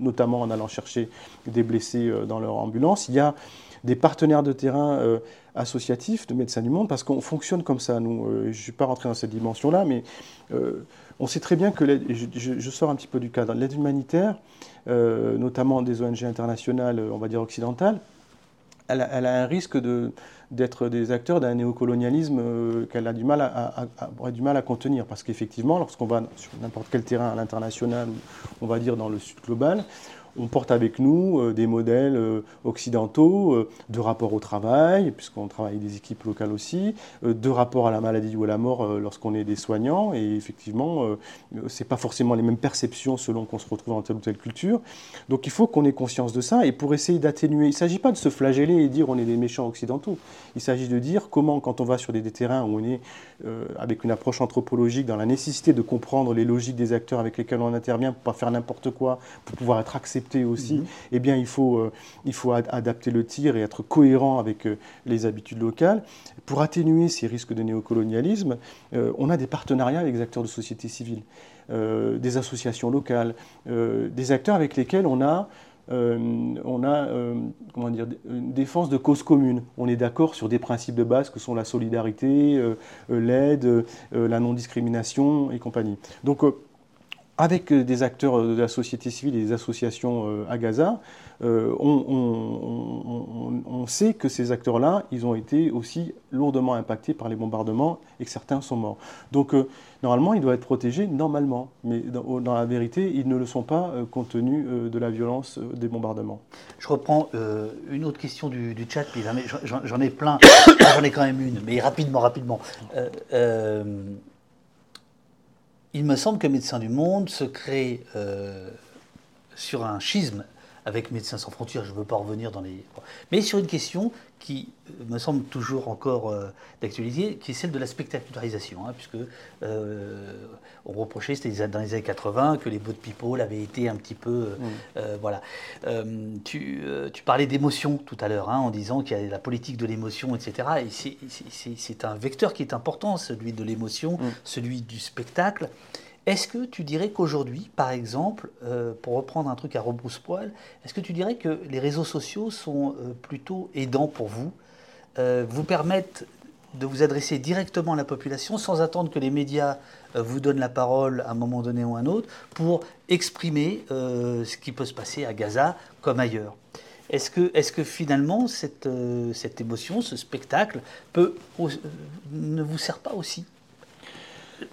notamment en allant chercher des blessés dans leur ambulance. Il y a des partenaires de terrain euh, associatifs de Médecins du Monde, parce qu'on fonctionne comme ça. Nous, euh, je ne suis pas rentré dans cette dimension-là, mais euh, on sait très bien que, je, sors un petit peu du cadre, l'aide humanitaire, notamment des ONG internationales, on va dire occidentales, elle a, un risque d'être des acteurs d'un néocolonialisme qu'elle a du mal à, du mal à contenir. Parce qu'effectivement, lorsqu'on va sur n'importe quel terrain à l'international, on va dire dans le sud global, on porte avec nous euh, des modèles euh, occidentaux euh, de rapport au travail, puisqu'on travaille avec des équipes locales aussi, de rapport à la maladie ou à la mort lorsqu'on est des soignants. Et effectivement, ce n'est pas forcément les mêmes perceptions selon qu'on se retrouve dans telle ou telle culture. Donc il faut qu'on ait conscience de ça. Et pour essayer d'atténuer, il ne s'agit pas de se flageller et dire on est des méchants occidentaux. Il s'agit de dire comment, quand on va sur des, terrains où on est avec une approche anthropologique, dans la nécessité de comprendre les logiques des acteurs avec lesquels on intervient pour pas faire n'importe quoi, pour pouvoir être accepté aussi, mhm. eh bien, il faut, euh, il faut adapter le tir et être cohérent avec euh, les habitudes locales. Pour atténuer ces risques de néocolonialisme, euh, on a des partenariats avec des acteurs de société civile, des associations locales, des acteurs avec lesquels on a on a comment dire, une défense de cause commune. On est d'accord sur des principes de base que sont la solidarité, l'aide, la non-discrimination et compagnie. Donc avec euh, des acteurs euh, de la société civile et des associations euh, à Gaza, on, sait que ces acteurs-là, ils ont été aussi lourdement impactés par les bombardements et que certains sont morts. Donc, normalement, ils doivent être protégés, normalement. Mais dans, la vérité, ils ne le sont pas compte tenu de la violence des bombardements. Je reprends une autre question du, chat, puis j'en ai plein, j'en ai quand même une, mais rapidement, rapidement il me semble que Médecins du Monde se crée euh, sur un schisme avec Médecins sans frontières, je ne veux pas revenir dans les... Mais sur une question qui euh, me semble toujours encore euh, d'actualité, qui est celle de la spectacularisation, hein, puisque on reprochait, c'était dans les années 80, que les boat people avaient été un petit peu... Mm. voilà. Tu, parlais d'émotion tout à l'heure, hein, en disant qu'il y a la politique de l'émotion, etc. Et c'est un vecteur qui est important, celui de l'émotion, mm. celui du spectacle. Est-ce que tu dirais qu'aujourd'hui, par exemple, euh, pour reprendre un truc à rebrousse-poil, est-ce que tu dirais que les réseaux sociaux sont euh, plutôt aidants pour vous, euh, vous permettent de vous adresser directement à la population sans attendre que les médias vous donnent la parole à un moment donné ou à un autre pour exprimer ce qui peut se passer à Gaza comme ailleurs. Est-ce que, finalement cette, cette, émotion, ce spectacle, peut, ne vous sert pas aussi?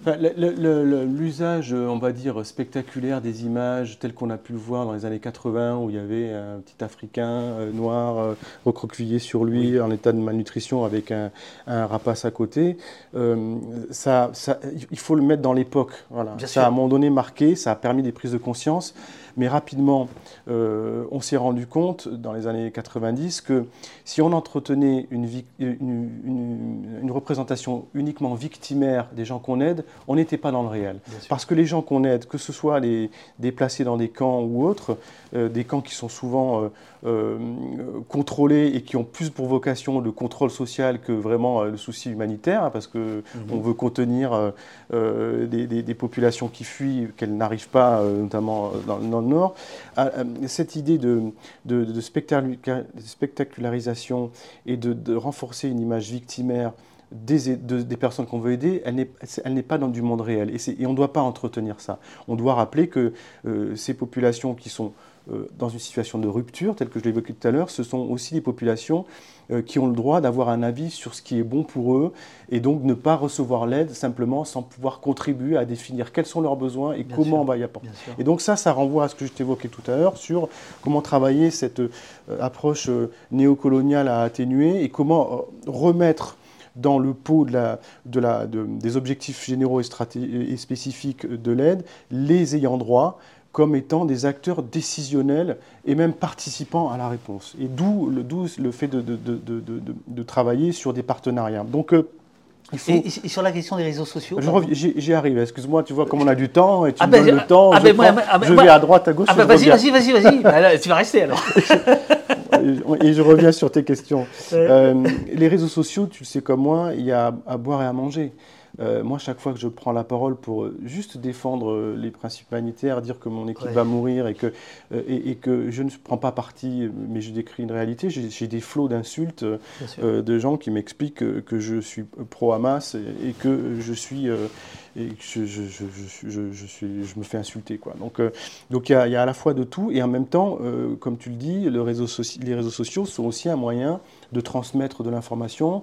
L'usage, on va dire, spectaculaire des images telles qu'on a pu le voir dans les années 80, où il y avait un petit Africain euh, noir euh, recroquevillé sur lui en état de malnutrition avec un, rapace à côté, euh, ça, il faut le mettre dans l'époque. Voilà. Ça a à un moment donné marqué, ça a permis des prises de conscience. Mais rapidement, euh, on s'est rendu compte dans les années 90 que si on entretenait une, une, représentation uniquement victimaire des gens qu'on aide, on n'était pas dans le réel. Parce que les gens qu'on aide, que ce soit les déplacés dans des camps ou autres, euh, des camps qui sont souvent euh, contrôlés et qui ont plus pour vocation le contrôle social que vraiment le souci humanitaire, hein, parce qu'on mhm. veut contenir des, populations qui fuient, qu'elles n'arrivent pas, notamment dans le Nord, cette idée de, de, spectacularisation et de, renforcer une image victimaire des, des personnes qu'on veut aider, elle n'est pas dans du monde réel. Et, on ne doit pas entretenir ça. On doit rappeler que euh, ces populations qui sont euh, dans une situation de rupture, telle que je l'évoquais tout à l'heure, ce sont aussi des populations euh, qui ont le droit d'avoir un avis sur ce qui est bon pour eux et donc ne pas recevoir l'aide simplement sans pouvoir contribuer à définir quels sont leurs besoins et comment on va y apporter. Et donc ça, ça renvoie à ce que je t'évoquais tout à l'heure sur comment travailler cette euh, approche néocoloniale à atténuer et comment remettre dans le pot de la, de la, des objectifs généraux et, et spécifiques de l'aide les ayants droit comme étant des acteurs décisionnels et même participants à la réponse. Et d'où le, le, fait de, travailler sur des partenariats. Donc, euh, et, sur la question des réseaux sociaux J'y arrive, excuse-moi, tu vois comme on a du temps et tu ah me ben, donnes le temps, ah je, ben, ah ben, vais à droite, à gauche. Ah vas-y, vas-y, vas-y, vas-y, tu vas rester alors. et je reviens sur tes questions. Euh, les réseaux sociaux, tu le sais comme moi, il y a à boire et à manger. Euh, moi, chaque fois que je prends la parole pour euh, juste défendre euh, les principes humanitaires, dire que mon équipe va mourir et que, et, que je ne prends pas parti, mais je décris une réalité, j'ai des flots d'insultes de gens qui m'expliquent que, je suis pro-Hamas et, que je suis et je, je, je, je, suis, je me fais insulter. Quoi. Donc donc il y, y, a à la fois de tout, et en même temps, comme tu le dis, le réseau les réseaux sociaux sont aussi un moyen de transmettre de l'information,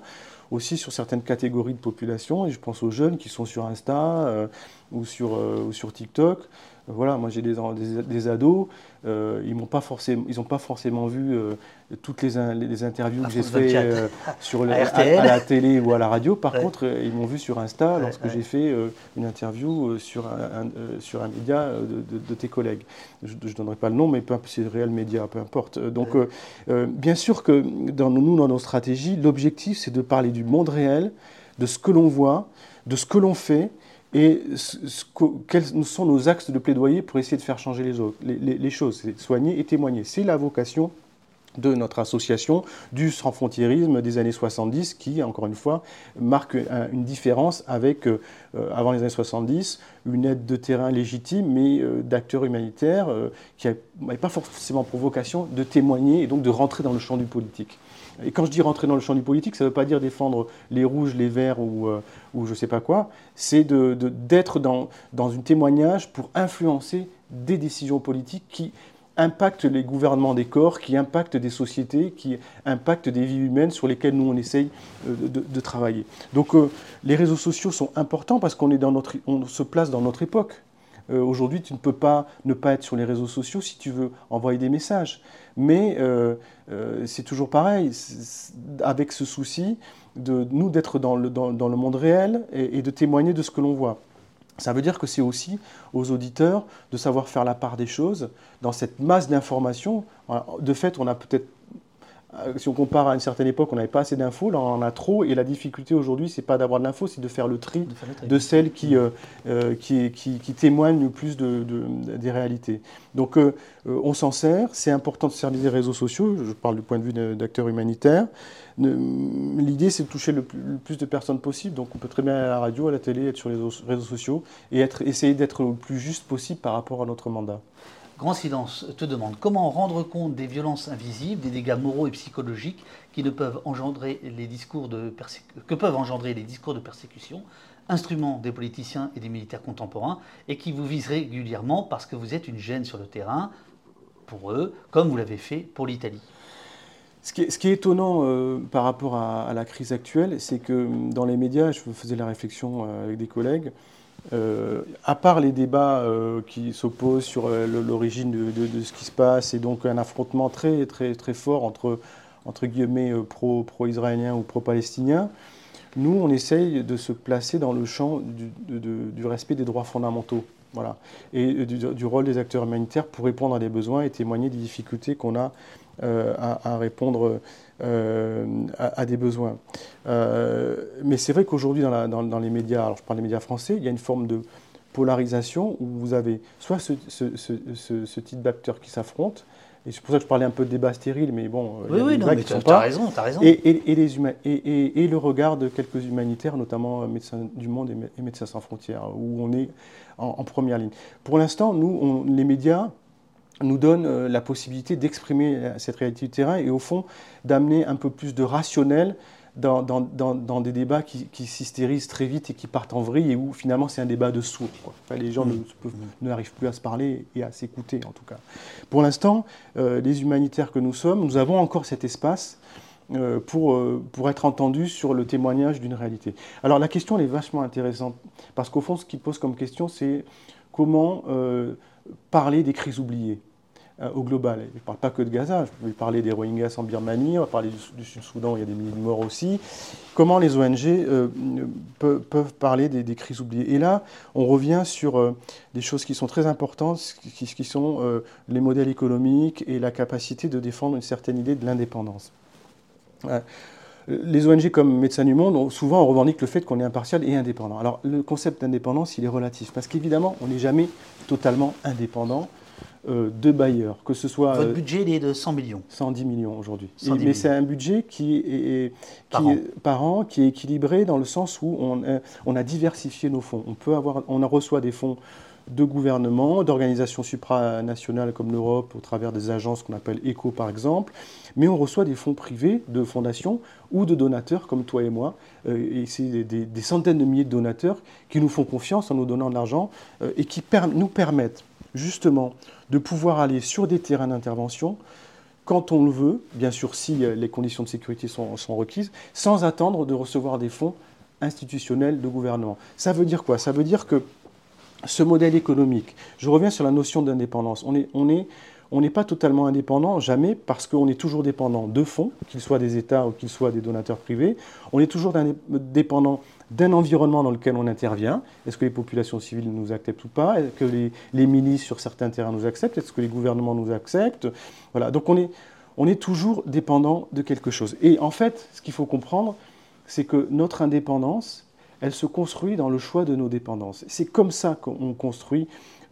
aussi sur certaines catégories de population, et je pense aux jeunes qui sont sur Insta euh, ou, sur, euh, ou sur TikTok. Voilà, moi j'ai des, ados, euh, ils n'ont pas, forcément, pas forcément vu euh, toutes les, les, interviews que j'ai fait euh, sur à, la télé ou à la radio. Par contre, ils m'ont vu sur Insta lorsque j'ai fait une interview sur un, sur un média de, tes collègues. Je ne donnerai pas le nom, mais c'est le réel média, peu importe. Donc, bien sûr que dans, nous, dans nos stratégies, l'objectif, c'est de parler du monde réel, de ce que l'on voit, de ce que l'on fait, et quels sont nos axes de plaidoyer pour essayer de faire changer les, choses, soigner et témoigner. C'est la vocation de notre association du sans-frontiérisme des années 70 qui, encore une fois, marque une différence avec, euh, avant les années 70, une aide de terrain légitime, mais euh, d'acteurs humanitaires euh, qui n'avaient pas forcément pour vocation de témoigner et donc de rentrer dans le champ du politique. Et quand je dis rentrer dans le champ du politique, ça ne veut pas dire défendre les rouges, les verts ou, euh, je ne sais pas quoi. C'est d'être dans, dans un témoignage pour influencer des décisions politiques qui impactent les gouvernements des corps, qui impactent des sociétés, qui impactent des vies humaines sur lesquelles nous on essaye euh, de, travailler. Donc euh, les réseaux sociaux sont importants parce qu'on se place dans notre époque. Aujourd'hui, tu ne peux pas ne pas être sur les réseaux sociaux si tu veux envoyer des messages. Mais euh, c'est toujours pareil, avec ce souci de nous d'être dans le, dans, le, monde réel et, de témoigner de ce que l'on voit. Ça veut dire que c'est aussi aux auditeurs de savoir faire la part des choses dans cette masse d'informations. De fait, on a peut-être euh, si on compare à une certaine époque, on n'avait pas assez d'infos, là on en a trop, et la difficulté aujourd'hui, c'est pas d'avoir de l'info, c'est de faire le tri de, celles qui, euh, euh, qui, qui, témoignent le plus de, des réalités. Donc on s'en sert, c'est important de servir des réseaux sociaux, je parle du point de vue d'acteurs humanitaires. L'idée, c'est de toucher le plus, de personnes possible, donc on peut très bien aller à la radio, à la télé, être sur les réseaux sociaux, et être, essayer d'être le plus juste possible par rapport à notre mandat. Grand Silence te demande comment rendre compte des violences invisibles, des dégâts moraux et psychologiques qui ne peuvent engendrer les discours de que peuvent engendrer les discours de persécution, instrument des politiciens et des militaires contemporains, et qui vous visent régulièrement parce que vous êtes une gêne sur le terrain pour eux, comme vous l'avez fait pour l'Italie. Ce qui, est, étonnant euh, par rapport à, la crise actuelle, c'est que dans les médias, je faisais la réflexion euh, avec des collègues, euh, à part les débats euh, qui s'opposent sur euh, l'origine de, ce qui se passe et donc un affrontement très, très, très fort entre, entre guillemets, pro-israéliens ou pro-palestiniens, nous, on essaye de se placer dans le champ du, respect des droits fondamentaux. Voilà. Et du, rôle des acteurs humanitaires pour répondre à des besoins et témoigner des difficultés qu'on a à, répondre à, des besoins. mais c'est vrai qu'aujourd'hui, dans, dans, les médias, alors je parle des médias français, il y a une forme de polarisation où vous avez soit ce, ce type d'acteurs qui s'affrontent, et c'est pour ça que je parlais un peu de débat stérile, mais bon, oui, oui, non, mais tu as raison, as raison. Et, et, les et, et, le regard de quelques humanitaires, notamment Médecins du Monde et Médecins sans frontières, où on est en, première ligne. Pour l'instant, nous, on, les médias nous donnent euh, la possibilité d'exprimer cette réalité du terrain et au fond d'amener un peu plus de rationnel dans, dans, des débats qui, qui s'hystérisent très vite et qui partent en vrille et où finalement c'est un débat de sourds. les gens mmh. n'arrivent plus à se parler et à s'écouter en tout cas. Pour l'instant, euh, les humanitaires que nous sommes, nous avons encore cet espace euh, pour, euh, pour être entendus sur le témoignage d'une réalité. Alors la question elle est vachement intéressante parce qu'au fond ce qui pose comme question c'est comment parler des crises oubliées. Euh, au global. Je ne parle pas que de Gaza, je vais parler des Rohingyas en Birmanie, on va parler du, Sud-Soudan, il y a des milliers de morts aussi. Comment les ONG euh, peuvent, parler des, crises oubliées Et là, on revient sur euh, des choses qui sont très importantes, qui, qui sont les modèles économiques et la capacité de défendre une certaine idée de l'indépendance. Les ONG comme Médecins du Monde, souvent on revendique le fait qu'on est impartial et indépendant. Alors le concept d'indépendance, il est relatif, parce qu'évidemment, on n'est jamais totalement indépendant. Euh, de bailleurs, que ce soit... Votre euh, budget, il est de 100 millions 110 millions aujourd'hui. Mais c'est un budget qui est, par, an. qui est équilibré dans le sens où on, euh, on, a diversifié nos fonds. On, peut avoir, on reçoit des fonds de gouvernement, d'organisations supranationales comme l'Europe, au travers des agences qu'on appelle ECO par exemple, mais on reçoit des fonds privés de fondations ou de donateurs comme toi et moi. et c'est des, centaines de milliers de donateurs qui nous font confiance en nous donnant de l'argent et qui nous permettent justement de pouvoir aller sur des terrains d'intervention quand on le veut, bien sûr si euh, les conditions de sécurité sont, requises, sans attendre de recevoir des fonds institutionnels de gouvernement. Ça veut dire quoi? Ça veut dire que ce modèle économique, je reviens sur la notion d'indépendance, on est, on est on n'est pas totalement indépendant, jamais, parce qu'on est toujours dépendant de fonds, qu'ils soient des États ou qu'ils soient des donateurs privés. On est toujours dépendant d'un environnement dans lequel on intervient. Est-ce que les populations civiles nous acceptent ou pas? Est-ce que les, milices sur certains terrains nous acceptent? Est-ce que les gouvernements nous acceptent? Voilà. Donc on est, toujours dépendant de quelque chose. Et en fait, ce qu'il faut comprendre, c'est que notre indépendance, elle se construit dans le choix de nos dépendances. C'est comme ça qu'on construit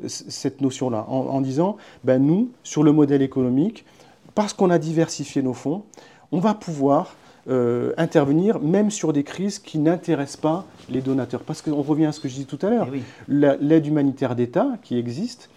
cette notion-là, en, disant, ben nous, sur le modèle économique, parce qu'on a diversifié nos fonds, on va pouvoir euh, intervenir même sur des crises qui n'intéressent pas les donateurs. Parce qu'on revient à ce que je disais tout à l'heure, eh l'aide humanitaire d'État qui existe,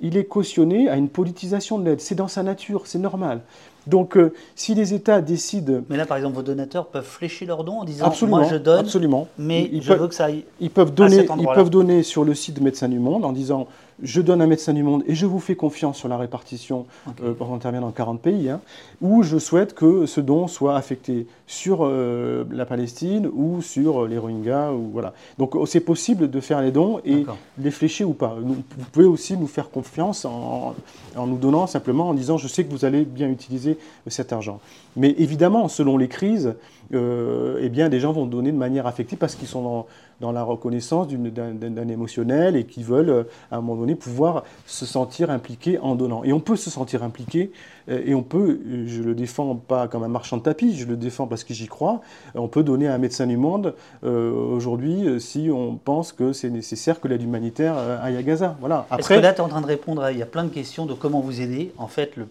il est cautionné à une politisation de l'aide. C'est dans sa nature, c'est normal. Donc, euh, si les États décident. Mais là, par exemple, vos donateurs peuvent flécher leurs dons en disant absolument, Moi, je donne, absolument. mais je veux que ça aille. Ils peuvent, donner, ils peuvent donner sur le site de Médecins du Monde en disant je donne un médecin du monde et je vous fais confiance sur la répartition okay. euh, pour intervenir dans 40 pays, hein, ou je souhaite que ce don soit affecté sur euh, la Palestine ou sur les Rohingyas. Ou, voilà. Donc oh, c'est possible de faire les dons et les flécher ou pas. vous pouvez aussi nous faire confiance en, nous donnant simplement en disant je sais que vous allez bien utiliser cet argent. Mais évidemment, selon les crises, euh, eh bien, des gens vont donner de manière affective parce qu'ils sont dans, dans la reconnaissance d'un émotionnel et qui veulent, euh, à un moment donné, pouvoir se sentir impliqués en donnant. Et on peut se sentir impliqué, euh, et on peut, je le défends pas comme un marchand de tapis, je le défends parce que j'y crois, on peut donner à un médecin du monde euh, aujourd'hui si on pense que c'est nécessaire que l'aide humanitaire aille à Gaza. Voilà. Après, Est-ce que là, tu es en train de répondre à, il y a plein de questions de comment vous aider. En fait, le,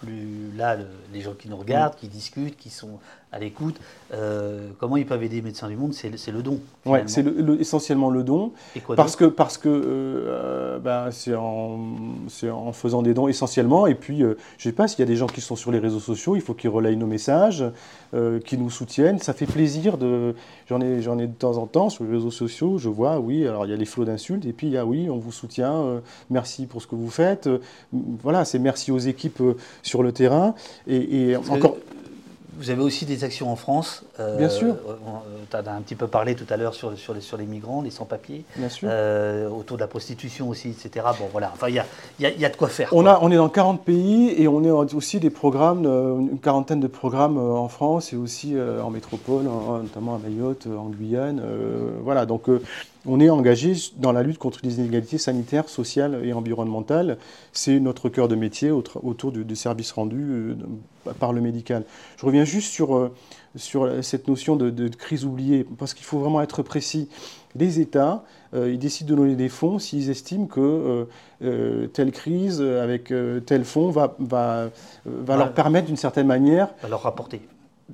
plus, là, les gens qui nous regardent, qui discutent, qui sont à l'écoute. Euh, comment ils peuvent aider les médecins du monde C'est le don. Oui, c'est essentiellement le don. Et quoi parce que parce que euh, ben, c'est en, en, faisant des dons essentiellement. Et puis, euh, je ne sais pas s'il y a des gens qui sont sur les réseaux sociaux, il faut qu'ils relayent nos messages, qu'ils nous soutiennent. Ça fait plaisir. de J'en ai, ai de temps en temps sur les réseaux sociaux. Je vois, oui, alors il y a les flots d'insultes. Et puis, il y a, oui, on vous soutient. merci pour ce que vous faites. voilà, c'est merci aux équipes sur le terrain. Et, et encore vous avez aussi des actions en France. Euh, Bien sûr. Tu as un petit peu parlé tout à l'heure sur, sur, les, sur les migrants, les sans-papiers. Bien sûr. autour de la prostitution aussi, etc. Bon, voilà. Enfin, il y a, y, y a, de quoi faire. On, A, on est dans 40 pays et on est aussi des programmes, une quarantaine de programmes en France et aussi en métropole, notamment à Mayotte, en Guyane. voilà. Donc, on est engagé dans la lutte contre les inégalités sanitaires, sociales et environnementales. C'est notre cœur de métier autour du, service rendu euh, par le médical. Je reviens juste sur, euh, sur cette notion de, crise oubliée, parce qu'il faut vraiment être précis. Les États, euh, ils décident de donner des fonds s'ils estiment que telle crise avec tel fonds va, va, va leur permettre d'une certaine manière... Va leur rapporter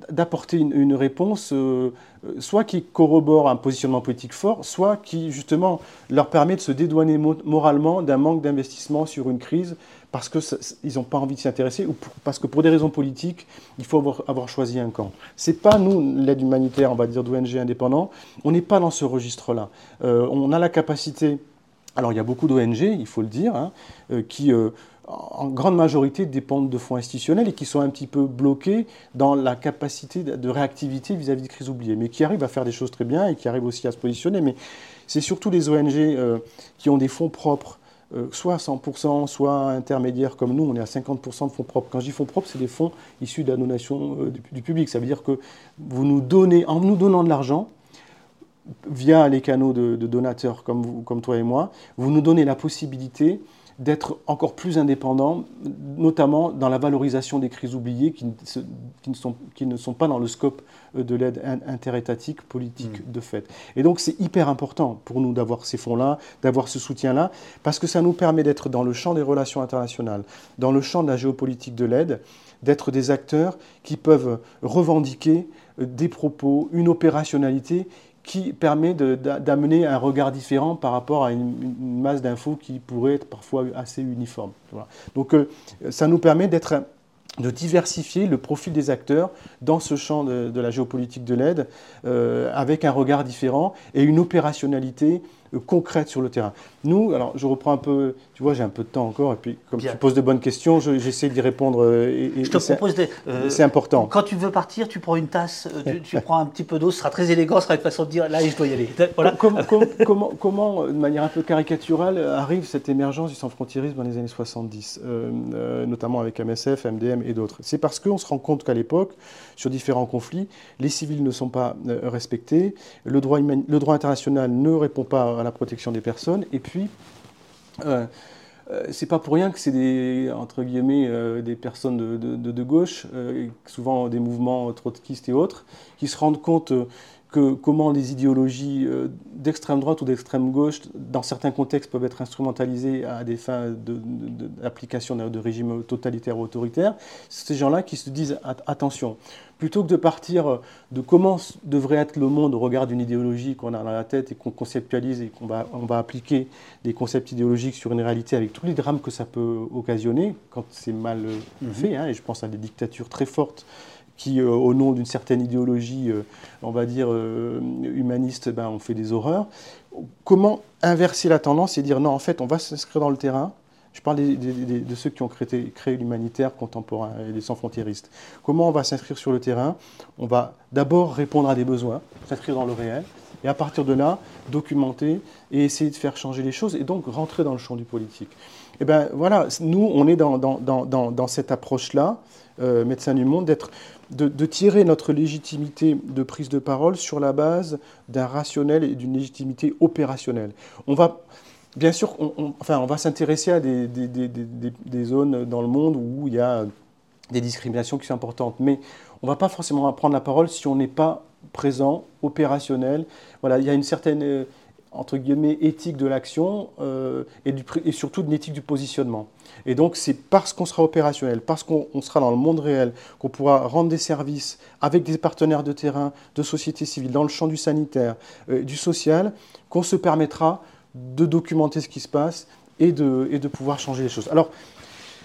d'apporter une, réponse euh, soit qui corrobore un positionnement politique fort, soit qui justement leur permet de se dédouaner moralement d'un manque d'investissement sur une crise parce qu'ils n'ont pas envie de s'y intéresser ou parce que pour des raisons politiques, il faut avoir, choisi un camp. Ce n'est pas nous, l'aide humanitaire, on va dire d'ONG indépendants, on n'est pas dans ce registre-là. Euh, on a la capacité, alors il y a beaucoup d'ONG, il faut le dire, hein, euh, qui en grande majorité dépendent de fonds institutionnels et qui sont un petit peu bloqués dans la capacité de réactivité vis-à-vis de crises oubliées, mais qui arrivent à faire des choses très bien et qui arrivent aussi à se positionner. Mais c'est surtout les ONG euh, qui ont des fonds propres, euh, soit à 100%, soit intermédiaires comme nous, on est à 50% de fonds propres. Quand je dis fonds propres, c'est des fonds issus de la donation euh, du, public. Ça veut dire que vous nous donnez, en nous donnant de l'argent, via les canaux de, donateurs comme, vous, comme toi et moi, vous nous donnez la possibilité d'être encore plus indépendant, notamment dans la valorisation des crises oubliées qui, ne, sont, qui ne, sont, pas dans le scope euh, de l'aide interétatique politique mm. de fait. Et donc c'est hyper important pour nous d'avoir ces fonds-là, d'avoir ce soutien-là, parce que ça nous permet d'être dans le champ des relations internationales, dans le champ de la géopolitique de l'aide, d'être des acteurs qui peuvent revendiquer euh, des propos, une opérationnalité qui permet d'amener un regard différent par rapport à une, masse d'infos qui pourrait être parfois assez uniforme. Donc euh, ça nous permet d'être de diversifier le profil des acteurs dans ce champ de, la géopolitique de l'aide euh, avec un regard différent et une opérationnalité euh, concrète sur le terrain. Nous, alors je reprends un peu, tu vois, j'ai un peu de temps encore, et puis comme tu poses de bonnes questions, j'essaie d'y répondre. Euh, et, je te propose C'est important. Quand tu veux partir, tu prends une tasse, tu, prends un petit peu d'eau, ce sera très élégant, ce sera une façon de dire là, je dois y aller. Voilà. comment, comment, de manière un peu caricaturale, arrive cette émergence du sans-frontiérisme dans les années 70, notamment avec MSF, MDM et d'autres? C'est parce qu'on se rend compte qu'à l'époque, sur différents conflits, les civils ne sont pas respectés, le droit, le droit international ne répond pas à la protection des personnes. Et puis, euh, euh, c'est pas pour rien que c'est des entre guillemets euh, des personnes de, gauche, souvent des mouvements trotskistes et autres, qui se rendent compte que comment les idéologies d'extrême droite ou d'extrême gauche, dans certains contextes, peuvent être instrumentalisées à des fins d'application de, de, régimes totalitaires ou autoritaires. C'est ces gens-là qui se disent attention, plutôt que de partir de comment devrait être le monde au regard d'une idéologie qu'on a dans la tête et qu'on conceptualise et qu'on va, on va appliquer des concepts idéologiques sur une réalité avec tous les drames que ça peut occasionner quand c'est mal mhm. fait, hein, et je pense à des dictatures très fortes qui, euh, au nom d'une certaine idéologie, euh, on va dire, euh, humaniste, ben, on fait des horreurs. Comment inverser la tendance et dire non, en fait, on va s'inscrire dans le terrain, je parle de ceux qui ont créé, l'humanitaire contemporain et les sans-frontiéristes. Comment on va s'inscrire sur le terrain? On va d'abord répondre à des besoins, s'inscrire dans le réel, et à partir de là, documenter et essayer de faire changer les choses, et donc rentrer dans le champ du politique. Eh bien voilà, nous, on est dans cette approche-là, euh, Médecins du Monde, d'être de, de, tirer notre légitimité de prise de parole sur la base d'un rationnel et d'une légitimité opérationnelle. On va, Bien sûr, on, enfin, on va s'intéresser à des, zones dans le monde où il y a des discriminations qui sont importantes, mais on ne va pas forcément prendre la parole si on n'est pas présent, opérationnel. Voilà, il y a une certaine euh, entre guillemets éthique de l'action euh, et, et, surtout une éthique du positionnement. Et donc c'est parce qu'on sera opérationnel, parce qu'on sera dans le monde réel, qu'on pourra rendre des services avec des partenaires de terrain, de société civile, dans le champ du sanitaire, euh, du social, qu'on se permettra de documenter ce qui se passe et de, pouvoir changer les choses. Alors,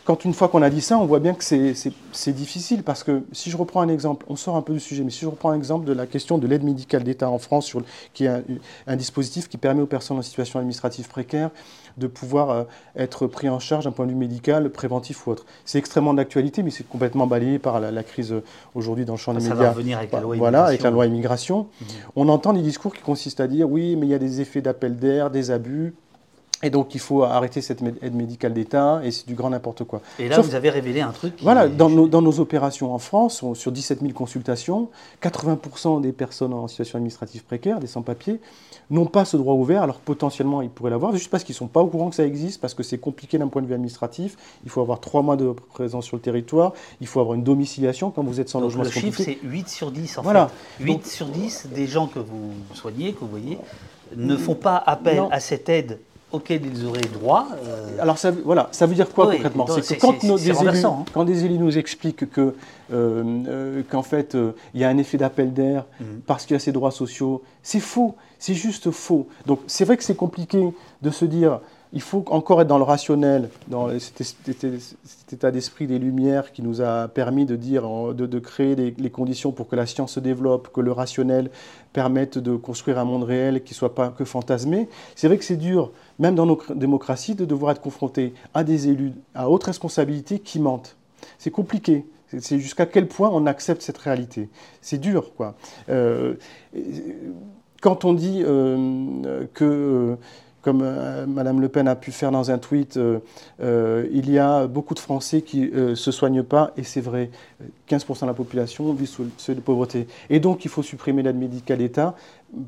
quand une fois qu'on a dit ça, on voit bien que c'est difficile parce que si je reprends un exemple, on sort un peu du sujet, mais si je reprends un exemple de la question de l'aide médicale d'État en France, qui est un, dispositif qui permet aux personnes en situation administrative précaire de pouvoir euh, être pris en charge d'un point de vue médical, préventif ou autre. C'est extrêmement d'actualité, mais c'est complètement balayé par la, crise euh, aujourd'hui dans le champ des ça médias. Va revenir avec la loi voilà, avec la loi immigration. Mmh. On entend des discours qui consistent à dire oui, mais il y a des effets d'appel d'air, des abus. Et donc, il faut arrêter cette aide médicale d'État, et c'est du grand n'importe quoi. Et là, vous avez révélé un truc. Voilà, dans, nos, dans, nos, opérations en France, sur 17 000 consultations, 80% des personnes en situation administrative précaire, des sans-papiers, n'ont pas ce droit ouvert, alors potentiellement ils pourraient l'avoir, juste parce qu'ils ne sont pas au courant que ça existe, parce que c'est compliqué d'un point de vue administratif. Il faut avoir trois mois de présence sur le territoire, il faut avoir une domiciliation quand vous êtes sans logement. Le chiffre, c'est 8 sur 10 en voilà. fait. 8 sur 10 des gens que vous soignez, que vous voyez, ne font pas appel à cette aide auquel ils auraient droit. Euh, Alors ça, voilà, ça veut dire quoi concrètement C'est que quand, des élus, hein. quand des élus nous expliquent que, euh, euh, qu'en fait il y a un effet d'appel d'air mmh. parce qu'il y a ces droits sociaux, c'est faux, c'est juste faux. Donc c'est vrai que c'est compliqué de se dire il faut encore être dans le rationnel, dans cet, état d'esprit des Lumières qui nous a permis de, dire, de, créer les, conditions pour que la science se développe, que le rationnel permette de construire un monde réel qui ne soit pas que fantasmé. C'est vrai que c'est dur, même dans nos démocraties, de devoir être confronté à des élus à haute responsabilité qui mentent. C'est compliqué. C'est jusqu'à quel point on accepte cette réalité. C'est dur, quoi. Euh, quand on dit euh, que euh, comme euh, Mme Le Pen a pu faire dans un tweet, il y a beaucoup de Français qui ne se soignent pas, et c'est vrai, 15% de la population vit sous le seuil de pauvreté. Et donc il faut supprimer l'aide médicale d'État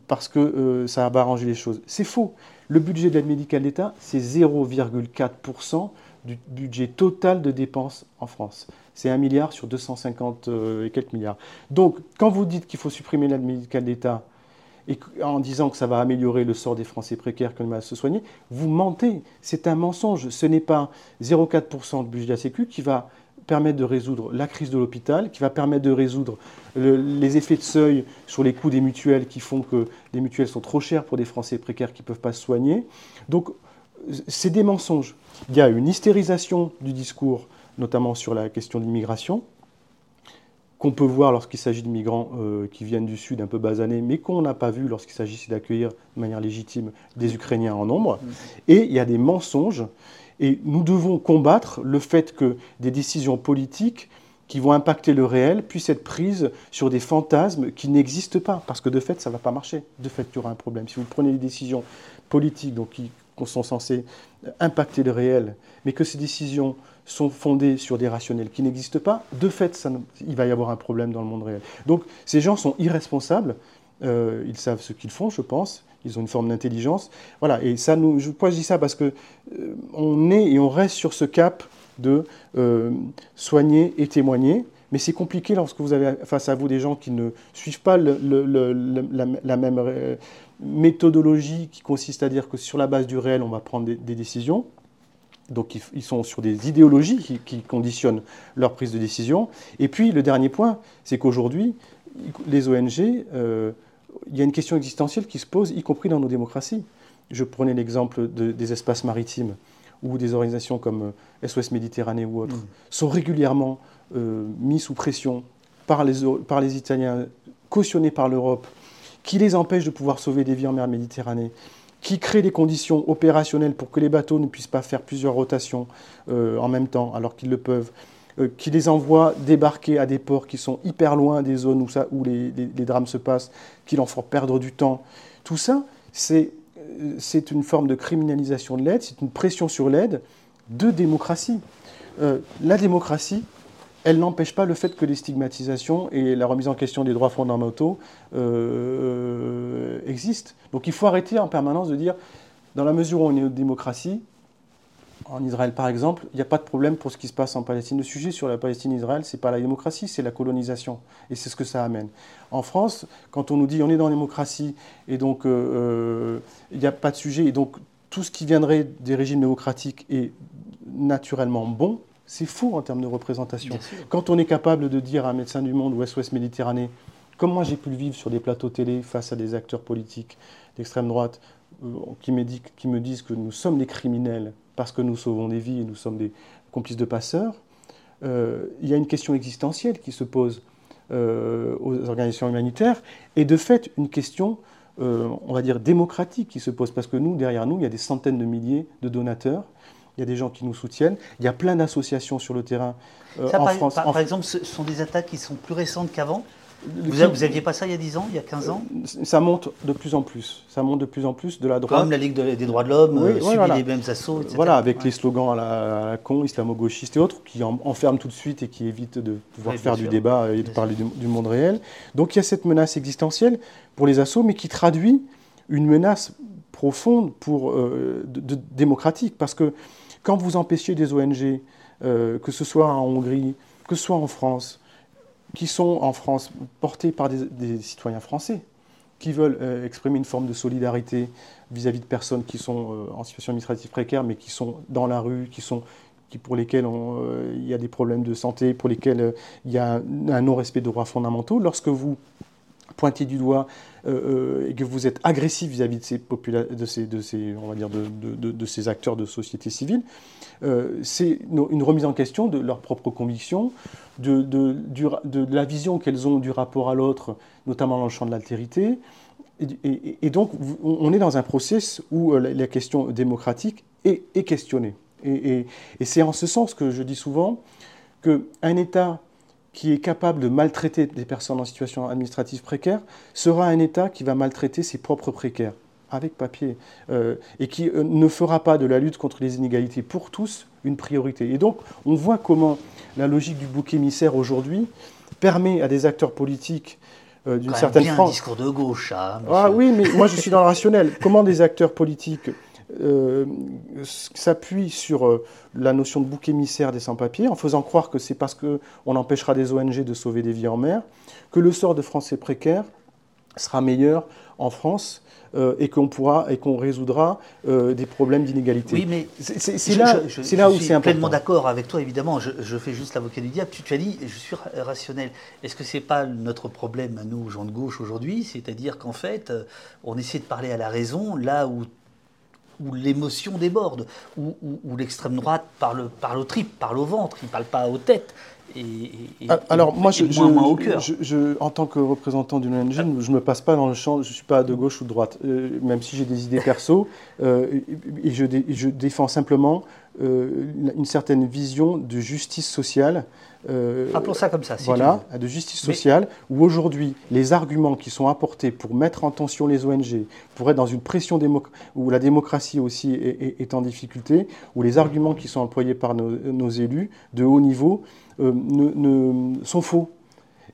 parce que ça va arranger les choses. C'est faux. Le budget de l'aide médicale d'État, c'est 0,4% du budget total de dépenses en France. C'est un milliard sur 250 et quelques milliards. Donc quand vous dites qu'il faut supprimer l'aide médicale d'État, en disant que ça va améliorer le sort des Français précaires ont mal se soigner, vous mentez. C'est un mensonge. Ce n'est pas 0,4% de budget de la Sécu qui va permettre de résoudre la crise de l'hôpital, qui va permettre de résoudre les effets de seuil sur les coûts des mutuelles qui font que les mutuelles sont trop chères pour des Français précaires qui ne peuvent pas se soigner. Donc, c'est des mensonges. Il y a une hystérisation du discours, notamment sur la question de l'immigration qu'on peut voir lorsqu'il s'agit de migrants euh, qui viennent du Sud un peu basanés, mais qu'on n'a pas vu lorsqu'il s'agissait d'accueillir de manière légitime des Ukrainiens en nombre. Mm. Et il y a des mensonges. Et nous devons combattre le fait que des décisions politiques qui vont impacter le réel puissent être prises sur des fantasmes qui n'existent pas. Parce que de fait, ça ne va pas marcher. De fait, il y aura un problème. Si vous prenez des décisions politiques donc, qui sont censées impacter le réel, mais que ces décisions sont fondées sur des rationnels qui n'existent pas, de fait, il va y avoir un problème dans le monde réel. Donc ces gens sont irresponsables, euh, ils savent ce qu'ils font, je pense, ils ont une forme d'intelligence. Voilà, et ça nous, pourquoi je dis ça? Parce que euh, on est et on reste sur ce cap de euh, soigner et témoigner. Mais c'est compliqué lorsque vous avez face à vous des gens qui ne suivent pas la, même méthodologie qui consiste à dire que sur la base du réel, on va prendre des décisions. Donc ils sont sur des idéologies qui, conditionnent leur prise de décision. Et puis le dernier point, c'est qu'aujourd'hui, les ONG, euh, il y a une question existentielle qui se pose, y compris dans nos démocraties. Je prenais l'exemple des espaces maritimes, où des organisations comme SOS euh, Méditerranée ou autres mm. sont régulièrement euh, mis sous pression par les, par les Italiens, cautionnés par l'Europe, qui les empêchent de pouvoir sauver des vies en mer Méditerranée qui crée des conditions opérationnelles pour que les bateaux ne puissent pas faire plusieurs rotations euh, en même temps alors qu'ils le peuvent, qui les envoie débarquer à des ports qui sont hyper loin des zones où, ça, les, drames se passent, qui leur font perdre du temps. Tout ça, c'est, euh, c'est une forme de criminalisation de l'aide, c'est une pression sur l'aide de démocratie. la démocratie, elle n'empêche pas le fait que les stigmatisations et la remise en question des droits fondamentaux euh, existent. Donc il faut arrêter en permanence de dire, dans la mesure où on est une démocratie, en Israël par exemple, il n'y a pas de problème pour ce qui se passe en Palestine. Le sujet sur la Palestine-Israël, ce n'est pas la démocratie, c'est la colonisation. Et c'est ce que ça amène. En France, quand on nous dit on est dans la démocratie et donc euh, euh, il n'y a pas de sujet, et donc tout ce qui viendrait des régimes démocratiques est naturellement bon, c'est faux en termes de représentation. Quand on est capable de dire à un médecin du monde ou SOS Méditerranée, comme moi j'ai pu le vivre sur des plateaux télé face à des acteurs politiques d'extrême droite euh, qui, me disent que nous sommes des criminels parce que nous sauvons des vies et nous sommes des, complices de passeurs, il y a une question existentielle qui se pose aux organisations humanitaires et de fait une question, on va dire, démocratique qui se pose parce que nous, derrière nous, il y a des centaines de milliers de donateurs il y a des gens qui nous soutiennent. Il y a plein d'associations sur le terrain en par, France. Par, exemple, ce sont des attaques qui sont plus récentes qu'avant? Vous n'aviez pas ça il y a 10 ans, il y a 15 ans euh, Ça monte de plus en plus. Ça monte de plus en plus de la droite. Comme la Ligue des droits de l'homme, oui, euh, subit les mêmes assauts, etc. Voilà, avec les slogans à la, con, islamo-gauchistes et autres, qui enferment tout de suite et qui évitent de pouvoir faire du débat et de parler du, monde réel. Donc il y a cette menace existentielle pour les assauts, mais qui traduit une menace profonde pour, euh, de, démocratique. Parce que quand vous empêchez des ONG, que ce soit en Hongrie, que ce soit en France, qui sont en France portés par des, citoyens français qui veulent euh, exprimer une forme de solidarité vis-à-vis de personnes qui sont euh, en situation administrative précaire, mais qui sont dans la rue, qui sont pour lesquels euh, il y a des problèmes de santé, pour lesquels il y a un, non-respect de droits fondamentaux. Lorsque vous pointez du doigt et que vous êtes agressif vis-à-vis de ces, on va dire de, ces acteurs de société civile, c'est une remise en question de leurs propres convictions, de, la vision qu'elles ont du rapport à l'autre, notamment dans le champ de l'altérité. Et, donc, on est dans un process où euh, la, question démocratique est, est questionnée. Et, c'est en ce sens que je dis souvent qu'un État qui est capable de maltraiter des personnes en situation administrative précaire sera un État qui va maltraiter ses propres précaires avec papier, euh, et qui euh, ne fera pas de la lutte contre les inégalités pour tous une priorité. Et donc, on voit comment la logique du bouc émissaire aujourd'hui permet à des acteurs politiques euh, d'une certaine bien un discours de gauche, hein, Ah oui, mais moi je suis dans le rationnel. Comment des acteurs politiques s'appuient sur la notion de bouc émissaire des sans-papiers en faisant croire que c'est parce qu'on empêchera des ONG de sauver des vies en mer que le sort de Français précaires sera meilleur en France euh, et qu'on pourra et qu'on résoudra euh, des problèmes d'inégalité. Oui, mais c'est là, c'est là où c'est important. pleinement d'accord avec toi, évidemment. Je, fais juste l'avocat du diable. Tu, tu, as dit, je suis rationnel. Est-ce que c'est pas notre problème à nous, gens de gauche aujourd'hui, c'est-à-dire qu'en fait, euh, on essaie de parler à la raison là où où l'émotion déborde, où, l'extrême droite parle, parle au trip, parle au ventre, il ne parle pas aux têtes. Ah, alors moi, je, je, en tant que représentant d'une ONG, je ne me passe pas dans le champ, je ne suis pas de gauche ou de droite, euh, même si j'ai des idées perso, euh, et je, je, défends simplement euh, une certaine vision de justice sociale. Appelons ça comme ça. Si voilà, de justice sociale, où aujourd'hui, les arguments qui sont apportés pour mettre en tension les ONG, pour être dans une pression où la démocratie aussi est, en difficulté, où les arguments qui sont employés par nos, nos élus de haut niveau, euh, ne, sont faux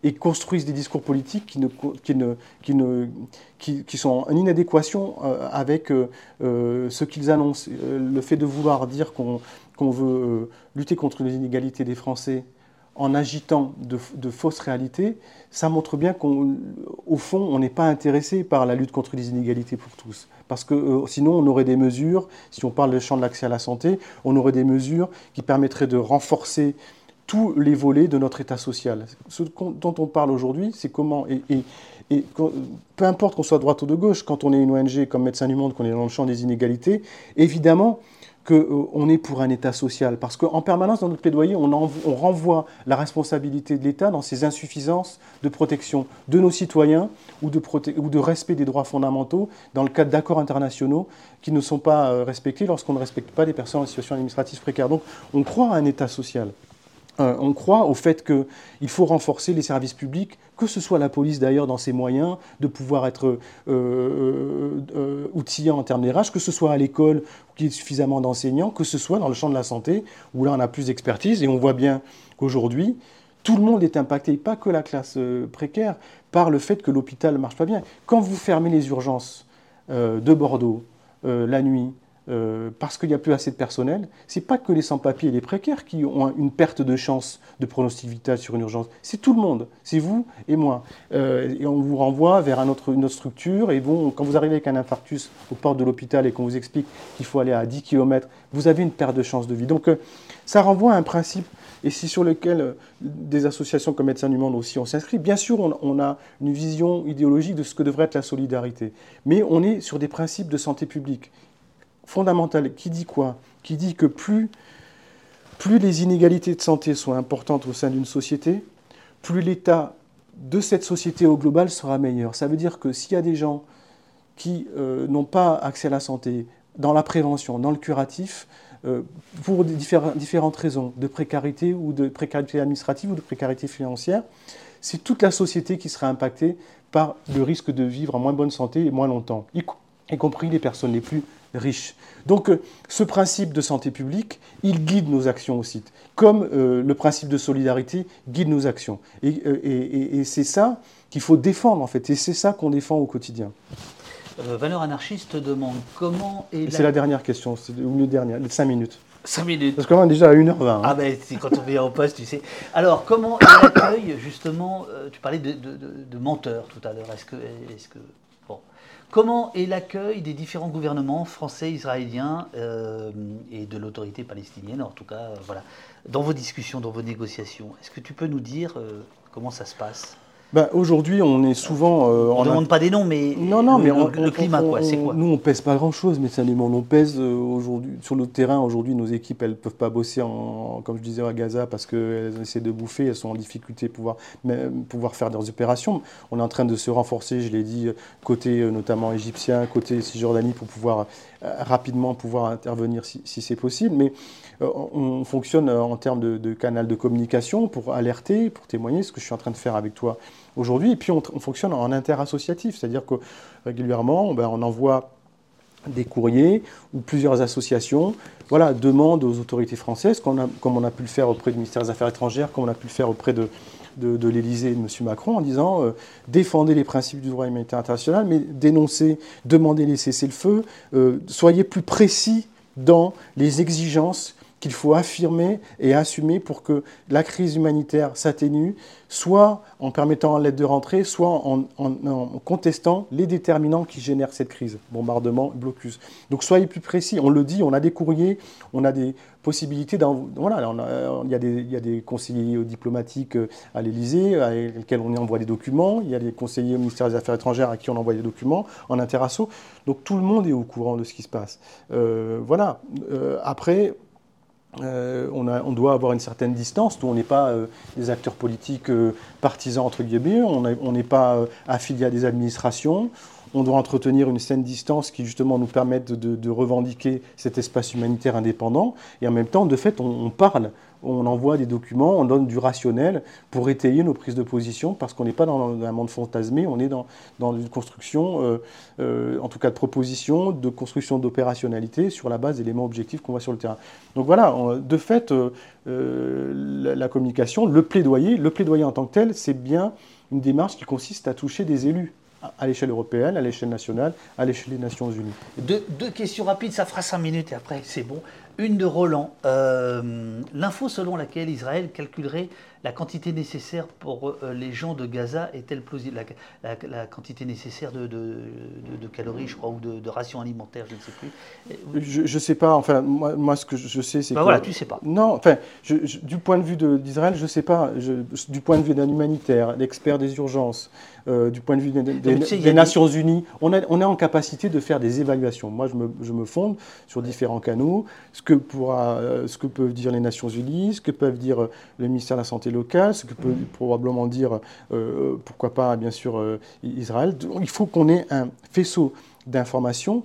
et construisent des discours politiques qui, ne, qui, ne, qui, ne, qui, sont en inadéquation euh, avec euh, ce qu'ils annoncent. Le fait de vouloir dire qu'on veut lutter contre les inégalités des Français en agitant de, fausses réalités, ça montre bien qu'au fond, on n'est pas intéressé par la lutte contre les inégalités pour tous. Parce que sinon, on aurait des mesures, si on parle du champ de l'accès à la santé, on aurait des mesures qui permettraient de renforcer tous les volets de notre État social. Ce dont on parle aujourd'hui, c'est comment, peu importe qu'on soit droite ou de gauche, quand on est une ONG comme Médecins du Monde, qu'on est dans le champ des inégalités, évidemment qu'on euh, est pour un État social. Parce qu'en permanence, dans notre plaidoyer, on, renvoie la responsabilité de l'État dans ses insuffisances de protection de nos citoyens ou de, ou de respect des droits fondamentaux dans le cadre d'accords internationaux qui ne sont pas euh, respectés lorsqu'on ne respecte pas les personnes en situation administrative précaire. Donc on croit à un État social. Euh, on croit au fait qu'il faut renforcer les services publics, que ce soit la police d'ailleurs dans ses moyens de pouvoir être euh, euh, outillée en termes d'érage, que ce soit à l'école où il y ait suffisamment d'enseignants, que ce soit dans le champ de la santé où là on a plus d'expertise et on voit bien qu'aujourd'hui tout le monde est impacté, pas que la classe précaire, par le fait que l'hôpital ne marche pas bien. Quand vous fermez les urgences de Bordeaux la nuit, euh, parce qu'il n'y a plus assez de personnel, c'est pas que les sans-papiers et les précaires qui ont une perte de chance de pronostic vital sur une urgence. C'est tout le monde, c'est vous et moi. Euh, et on vous renvoie vers un une autre structure. Et quand vous arrivez avec un infarctus aux portes de l'hôpital et qu'on vous explique qu'il faut aller à 10 km, vous avez une perte de chance de vie. Donc euh, ça renvoie à un principe et c'est sur lequel des associations comme Médecins du Monde aussi ont s'inscrit. Bien sûr, on, on, a une vision idéologique de ce que devrait être la solidarité, mais on est sur des principes de santé publique fondamentale qui dit quoi? Qui dit que plus plus les inégalités de santé sont importantes au sein d'une société, plus l'état de cette société au global sera meilleur. Ça veut dire que s'il y a des gens qui euh, n'ont pas accès à la santé, dans la prévention, dans le curatif, euh, pour différentes raisons, de précarité ou de précarité administrative ou de précarité financière, c'est toute la société qui sera impactée par le risque de vivre en moins bonne santé et moins longtemps, y compris les personnes les plus Donc euh, ce principe de santé publique, il guide nos actions aussi, comme euh, le principe de solidarité guide nos actions. Euh, et, c'est ça qu'il faut défendre en fait, et c'est ça qu'on défend au quotidien. Valeur anarchiste demande comment est... C'est la... dernière question, c'est au milieu dernière, les 5 minutes. 5 minutes. Parce qu'on est déjà à 1h20. Hein. Ah ben c'est quand on vient en poste, tu sais. Alors comment l'accueil justement, tu parlais de, de, menteurs tout à l'heure, est-ce que, est que Comment est l'accueil des différents gouvernements français, israéliens euh, et de l'autorité palestinienne, en tout cas, euh, dans vos discussions, dans vos négociations Est-ce que tu peux nous dire euh, comment ça se passe? Bah, aujourd'hui, on est souvent. Euh, on ne demande pas des noms, mais, non, non, mais le, climat, quoi, c'est quoi Nous, on pèse pas grand-chose, mais ça on pèse euh, aujourd'hui sur le terrain. Aujourd'hui, nos équipes, elles ne peuvent pas bosser, en, comme je disais, à Gaza parce qu'elles essaient de bouffer, elles sont en difficulté pour pouvoir, pouvoir faire leurs opérations. On est en train de se renforcer, je l'ai dit, côté euh, notamment égyptien, côté Cisjordanie, pour pouvoir rapidement pouvoir intervenir si, c'est possible. Mais on fonctionne en termes de, de, canal de communication pour alerter, pour témoigner, ce que je suis en train de faire avec toi aujourd'hui. Et puis on, fonctionne en interassociatif, c'est-à-dire que régulièrement, ben, on envoie des courriers ou plusieurs associations voilà, demandent aux autorités françaises, comme on, a, pu le faire auprès du ministère des Affaires étrangères, comme on a pu le faire auprès de, de, l'Élysée et de M. Macron, en disant euh, défendez les principes du droit humanitaire international, mais dénoncez, demandez les cessez-le-feu, euh, soyez plus précis dans les exigences qu'il faut affirmer et assumer pour que la crise humanitaire s'atténue, soit en permettant l'aide de rentrer, soit en, contestant les déterminants qui génèrent cette crise, bombardement, blocus. Donc soyez plus précis, on le dit, on a des courriers, on a des possibilités, voilà, il, y a des, conseillers diplomatiques à l'Élysée, à lesquels on envoie des documents, il y a des conseillers au ministère des Affaires étrangères à qui on envoie des documents, en interasso, donc tout le monde est au courant de ce qui se passe. Euh, voilà, euh, après, euh, on, doit avoir une certaine distance. On n'est pas euh, des acteurs politiques euh, partisans, entre guillemets. On n'est pas affiliés à des administrations. On doit entretenir une saine distance qui, justement, nous permette de, revendiquer cet espace humanitaire indépendant. Et en même temps, de fait, on parle on envoie des documents, on donne du rationnel pour étayer nos prises de position, parce qu'on n'est pas dans un monde fantasmé, on est dans, une construction, euh, euh, en tout cas de proposition, de construction d'opérationnalité sur la base d'éléments objectifs qu'on voit sur le terrain. Donc voilà, de fait, euh, la, communication, le plaidoyer, le plaidoyer en tant que tel, c'est bien une démarche qui consiste à toucher des élus à l'échelle européenne, à l'échelle nationale, à l'échelle des Nations Unies. Deux, deux, questions rapides, ça fera cinq minutes et après c'est bon. Une de Roland. Euh, l'info selon laquelle Israël calculerait la quantité nécessaire pour euh, les gens de Gaza est-elle plausible la, quantité nécessaire de, calories, je crois, ou de, rations alimentaires, je ne sais plus. Je ne sais pas. Enfin, moi, ce que je sais, c'est bah que. Voilà, tu sais pas. Non, enfin, du point de vue d'Israël, je ne sais pas. du point de vue d'un humanitaire, l'expert des urgences, euh, du point de vue des, Nations Unies, on, on est en capacité de faire des évaluations. Moi, je me, je me fonde sur différents canaux, ce que, pourra, euh, ce que peuvent dire les Nations Unies, ce que peuvent dire le ministère de la Santé locale, ce que peut probablement dire, pourquoi pas, bien sûr, Israël. Il faut qu'on ait un faisceau d'informations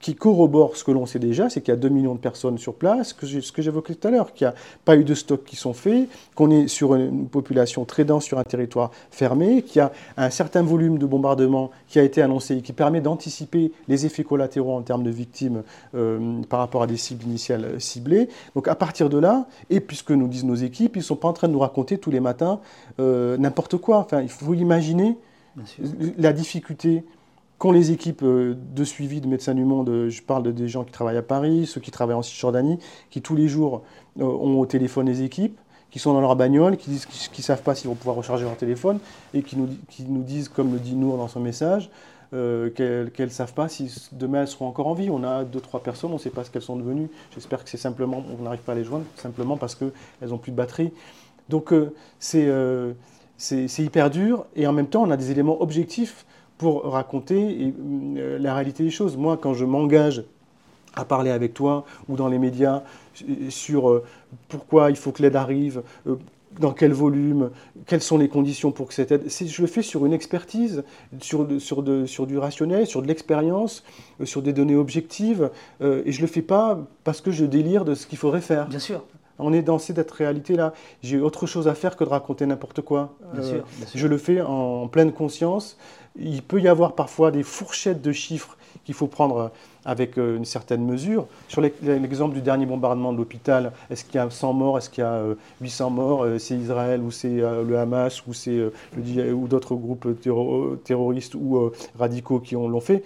qui corrobore ce que l'on sait déjà, c'est qu'il y a 2 millions de personnes sur place, ce que j'évoquais tout à l'heure, qu'il n'y a pas eu de stocks qui sont faits, qu'on est sur une population très dense sur un territoire fermé, qu'il y a un certain volume de bombardements qui a été annoncé et qui permet d'anticiper les effets collatéraux en termes de victimes euh, par rapport à des cibles initiales ciblées. Donc à partir de là, et puisque nous disent nos équipes, ils ne sont pas en train de nous raconter tous les matins euh, n'importe quoi. Enfin, il faut imaginer la difficulté qu'ont les équipes euh, de suivi de Médecins du Monde, euh, je parle des gens qui travaillent à Paris, ceux qui travaillent en Cisjordanie, qui tous les jours euh, ont au téléphone les équipes, qui sont dans leur bagnole, qui disent qu'ils ne savent pas s'ils vont pouvoir recharger leur téléphone, et qui nous, qui nous disent, comme le dit Nour dans son message, qu'elles ne savent pas si demain elles seront encore en vie. On a deux, trois personnes, on ne sait pas ce qu'elles sont devenues. J'espère que c'est simplement, on n'arrive pas à les joindre, simplement parce qu'elles n'ont plus de batterie. Donc c'est hyper dur, et en même temps, on a des éléments objectifs pour raconter euh, la réalité des choses. Moi, quand je m'engage à parler avec toi ou dans les médias sur euh, pourquoi il faut que l'aide arrive, euh, dans quel volume, quelles sont les conditions pour que cette aide. Je le fais sur une expertise, sur, sur, de, sur du rationnel, sur de l'expérience, euh, sur des données objectives, et je ne le fais pas parce que je délire de ce qu'il faudrait faire. Bien sûr. On est dans cette réalité-là. J'ai autre chose à faire que de raconter n'importe quoi. Bien sûr, Je le fais en pleine conscience. Il peut y avoir parfois des fourchettes de chiffres qu'il faut prendre avec euh, une certaine mesure. Sur l'exemple du dernier bombardement de l'hôpital, est-ce qu'il y a 100 morts, est-ce qu'il y a 800 euh, morts, euh, c'est Israël ou c'est le Hamas ou, ou d'autres groupes terroristes ou radicaux qui l'ont fait?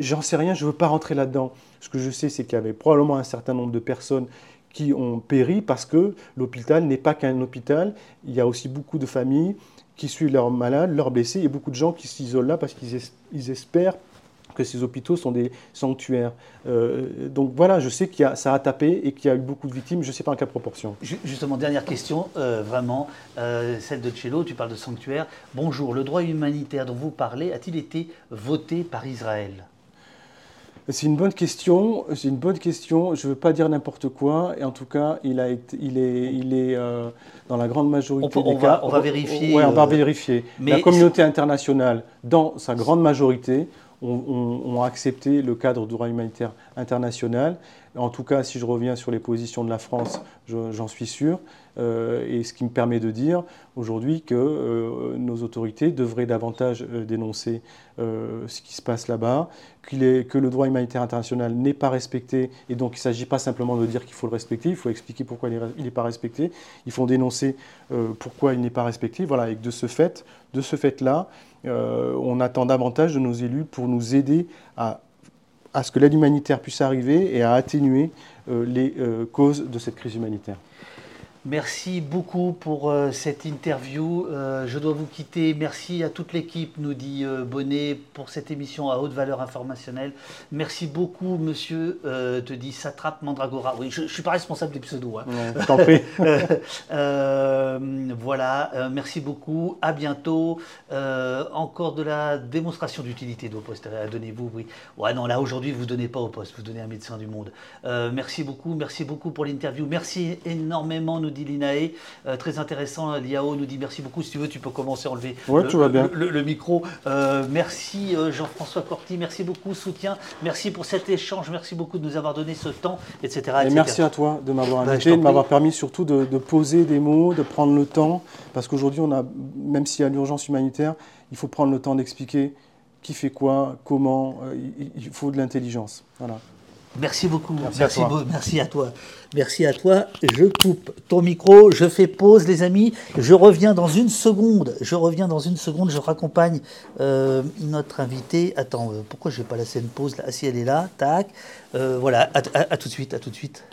J'en sais rien, je ne veux pas rentrer là-dedans. Ce que je sais, c'est qu'il y avait probablement un certain nombre de personnes qui ont péri parce que l'hôpital n'est pas qu'un hôpital. Il y a aussi beaucoup de familles qui suivent leurs malades, leurs blessés, et beaucoup de gens qui s'isolent là parce qu'ils espèrent que ces hôpitaux sont des sanctuaires. Euh, donc voilà, je sais que ça a tapé et qu'il y a eu beaucoup de victimes, je ne sais pas en quelle proportion. Justement, dernière question, euh, vraiment, euh, celle de Cello, tu parles de sanctuaire. Bonjour, le droit humanitaire dont vous parlez a-t-il été voté par Israël? C'est une bonne question. C'est une bonne question. Je ne veux pas dire n'importe quoi. Et en tout cas, il, a été, il est, il est dans la grande majorité des cas. on va vérifier. Oui, on va vérifier. Mais la communauté internationale, dans sa grande majorité, ont, accepté le cadre du droit humanitaire international. En tout cas, si je reviens sur les positions de la France, j'en suis sûr. Euh, et ce qui me permet de dire aujourd'hui que euh, nos autorités devraient davantage euh, dénoncer ce qui se passe là-bas, que le droit humanitaire international n'est pas respecté, et donc il ne s'agit pas simplement de dire qu'il faut le respecter, il faut expliquer pourquoi il n'est pas respecté, il faut dénoncer pourquoi il n'est pas respecté, voilà, et de ce fait, de ce fait-là, on attend davantage de nos élus pour nous aider à à ce que l'aide humanitaire puisse arriver et à atténuer les causes de cette crise humanitaire. Merci beaucoup pour euh, cette interview. Euh, je dois vous quitter. Merci à toute l'équipe, nous dit euh, Bonnet, pour cette émission à haute valeur informationnelle. Merci beaucoup, monsieur, te dit Satrap Mandragora. Oui, je ne suis pas responsable des pseudos. Hein. t'en prie. voilà, merci beaucoup. À bientôt. encore de la démonstration d'utilité de vos postes. Donnez-vous, oui. Ouais, non, là, aujourd'hui, vous ne donnez pas au poste, vous donnez un médecin du monde. merci beaucoup, merci beaucoup pour l'interview. Merci énormément, nous dit Linae. Euh, très intéressant, Liao nous dit merci beaucoup. Si tu veux, tu peux commencer à enlever le, micro. Euh, merci euh, Jean-François Corti, merci beaucoup, soutien. Merci pour cet échange, merci beaucoup de nous avoir donné ce temps, etc. Et merci à toi de m'avoir bah, invité, de m'avoir permis surtout de, poser des mots, de prendre le temps, parce qu'aujourd'hui, on a, même s'il y a l'urgence humanitaire, il faut prendre le temps d'expliquer qui fait quoi, comment, il faut de l'intelligence. Voilà. Merci beaucoup. Merci, à toi. merci, à toi. Merci à toi. Je coupe ton micro, je fais pause, les amis. Je reviens dans une seconde. Je reviens dans une seconde. Je raccompagne euh, notre invité. Attends, euh, pourquoi je n'ai pas la scène pause là? Ah, si elle est là. Tac. Euh, voilà. à tout de suite. À tout de suite.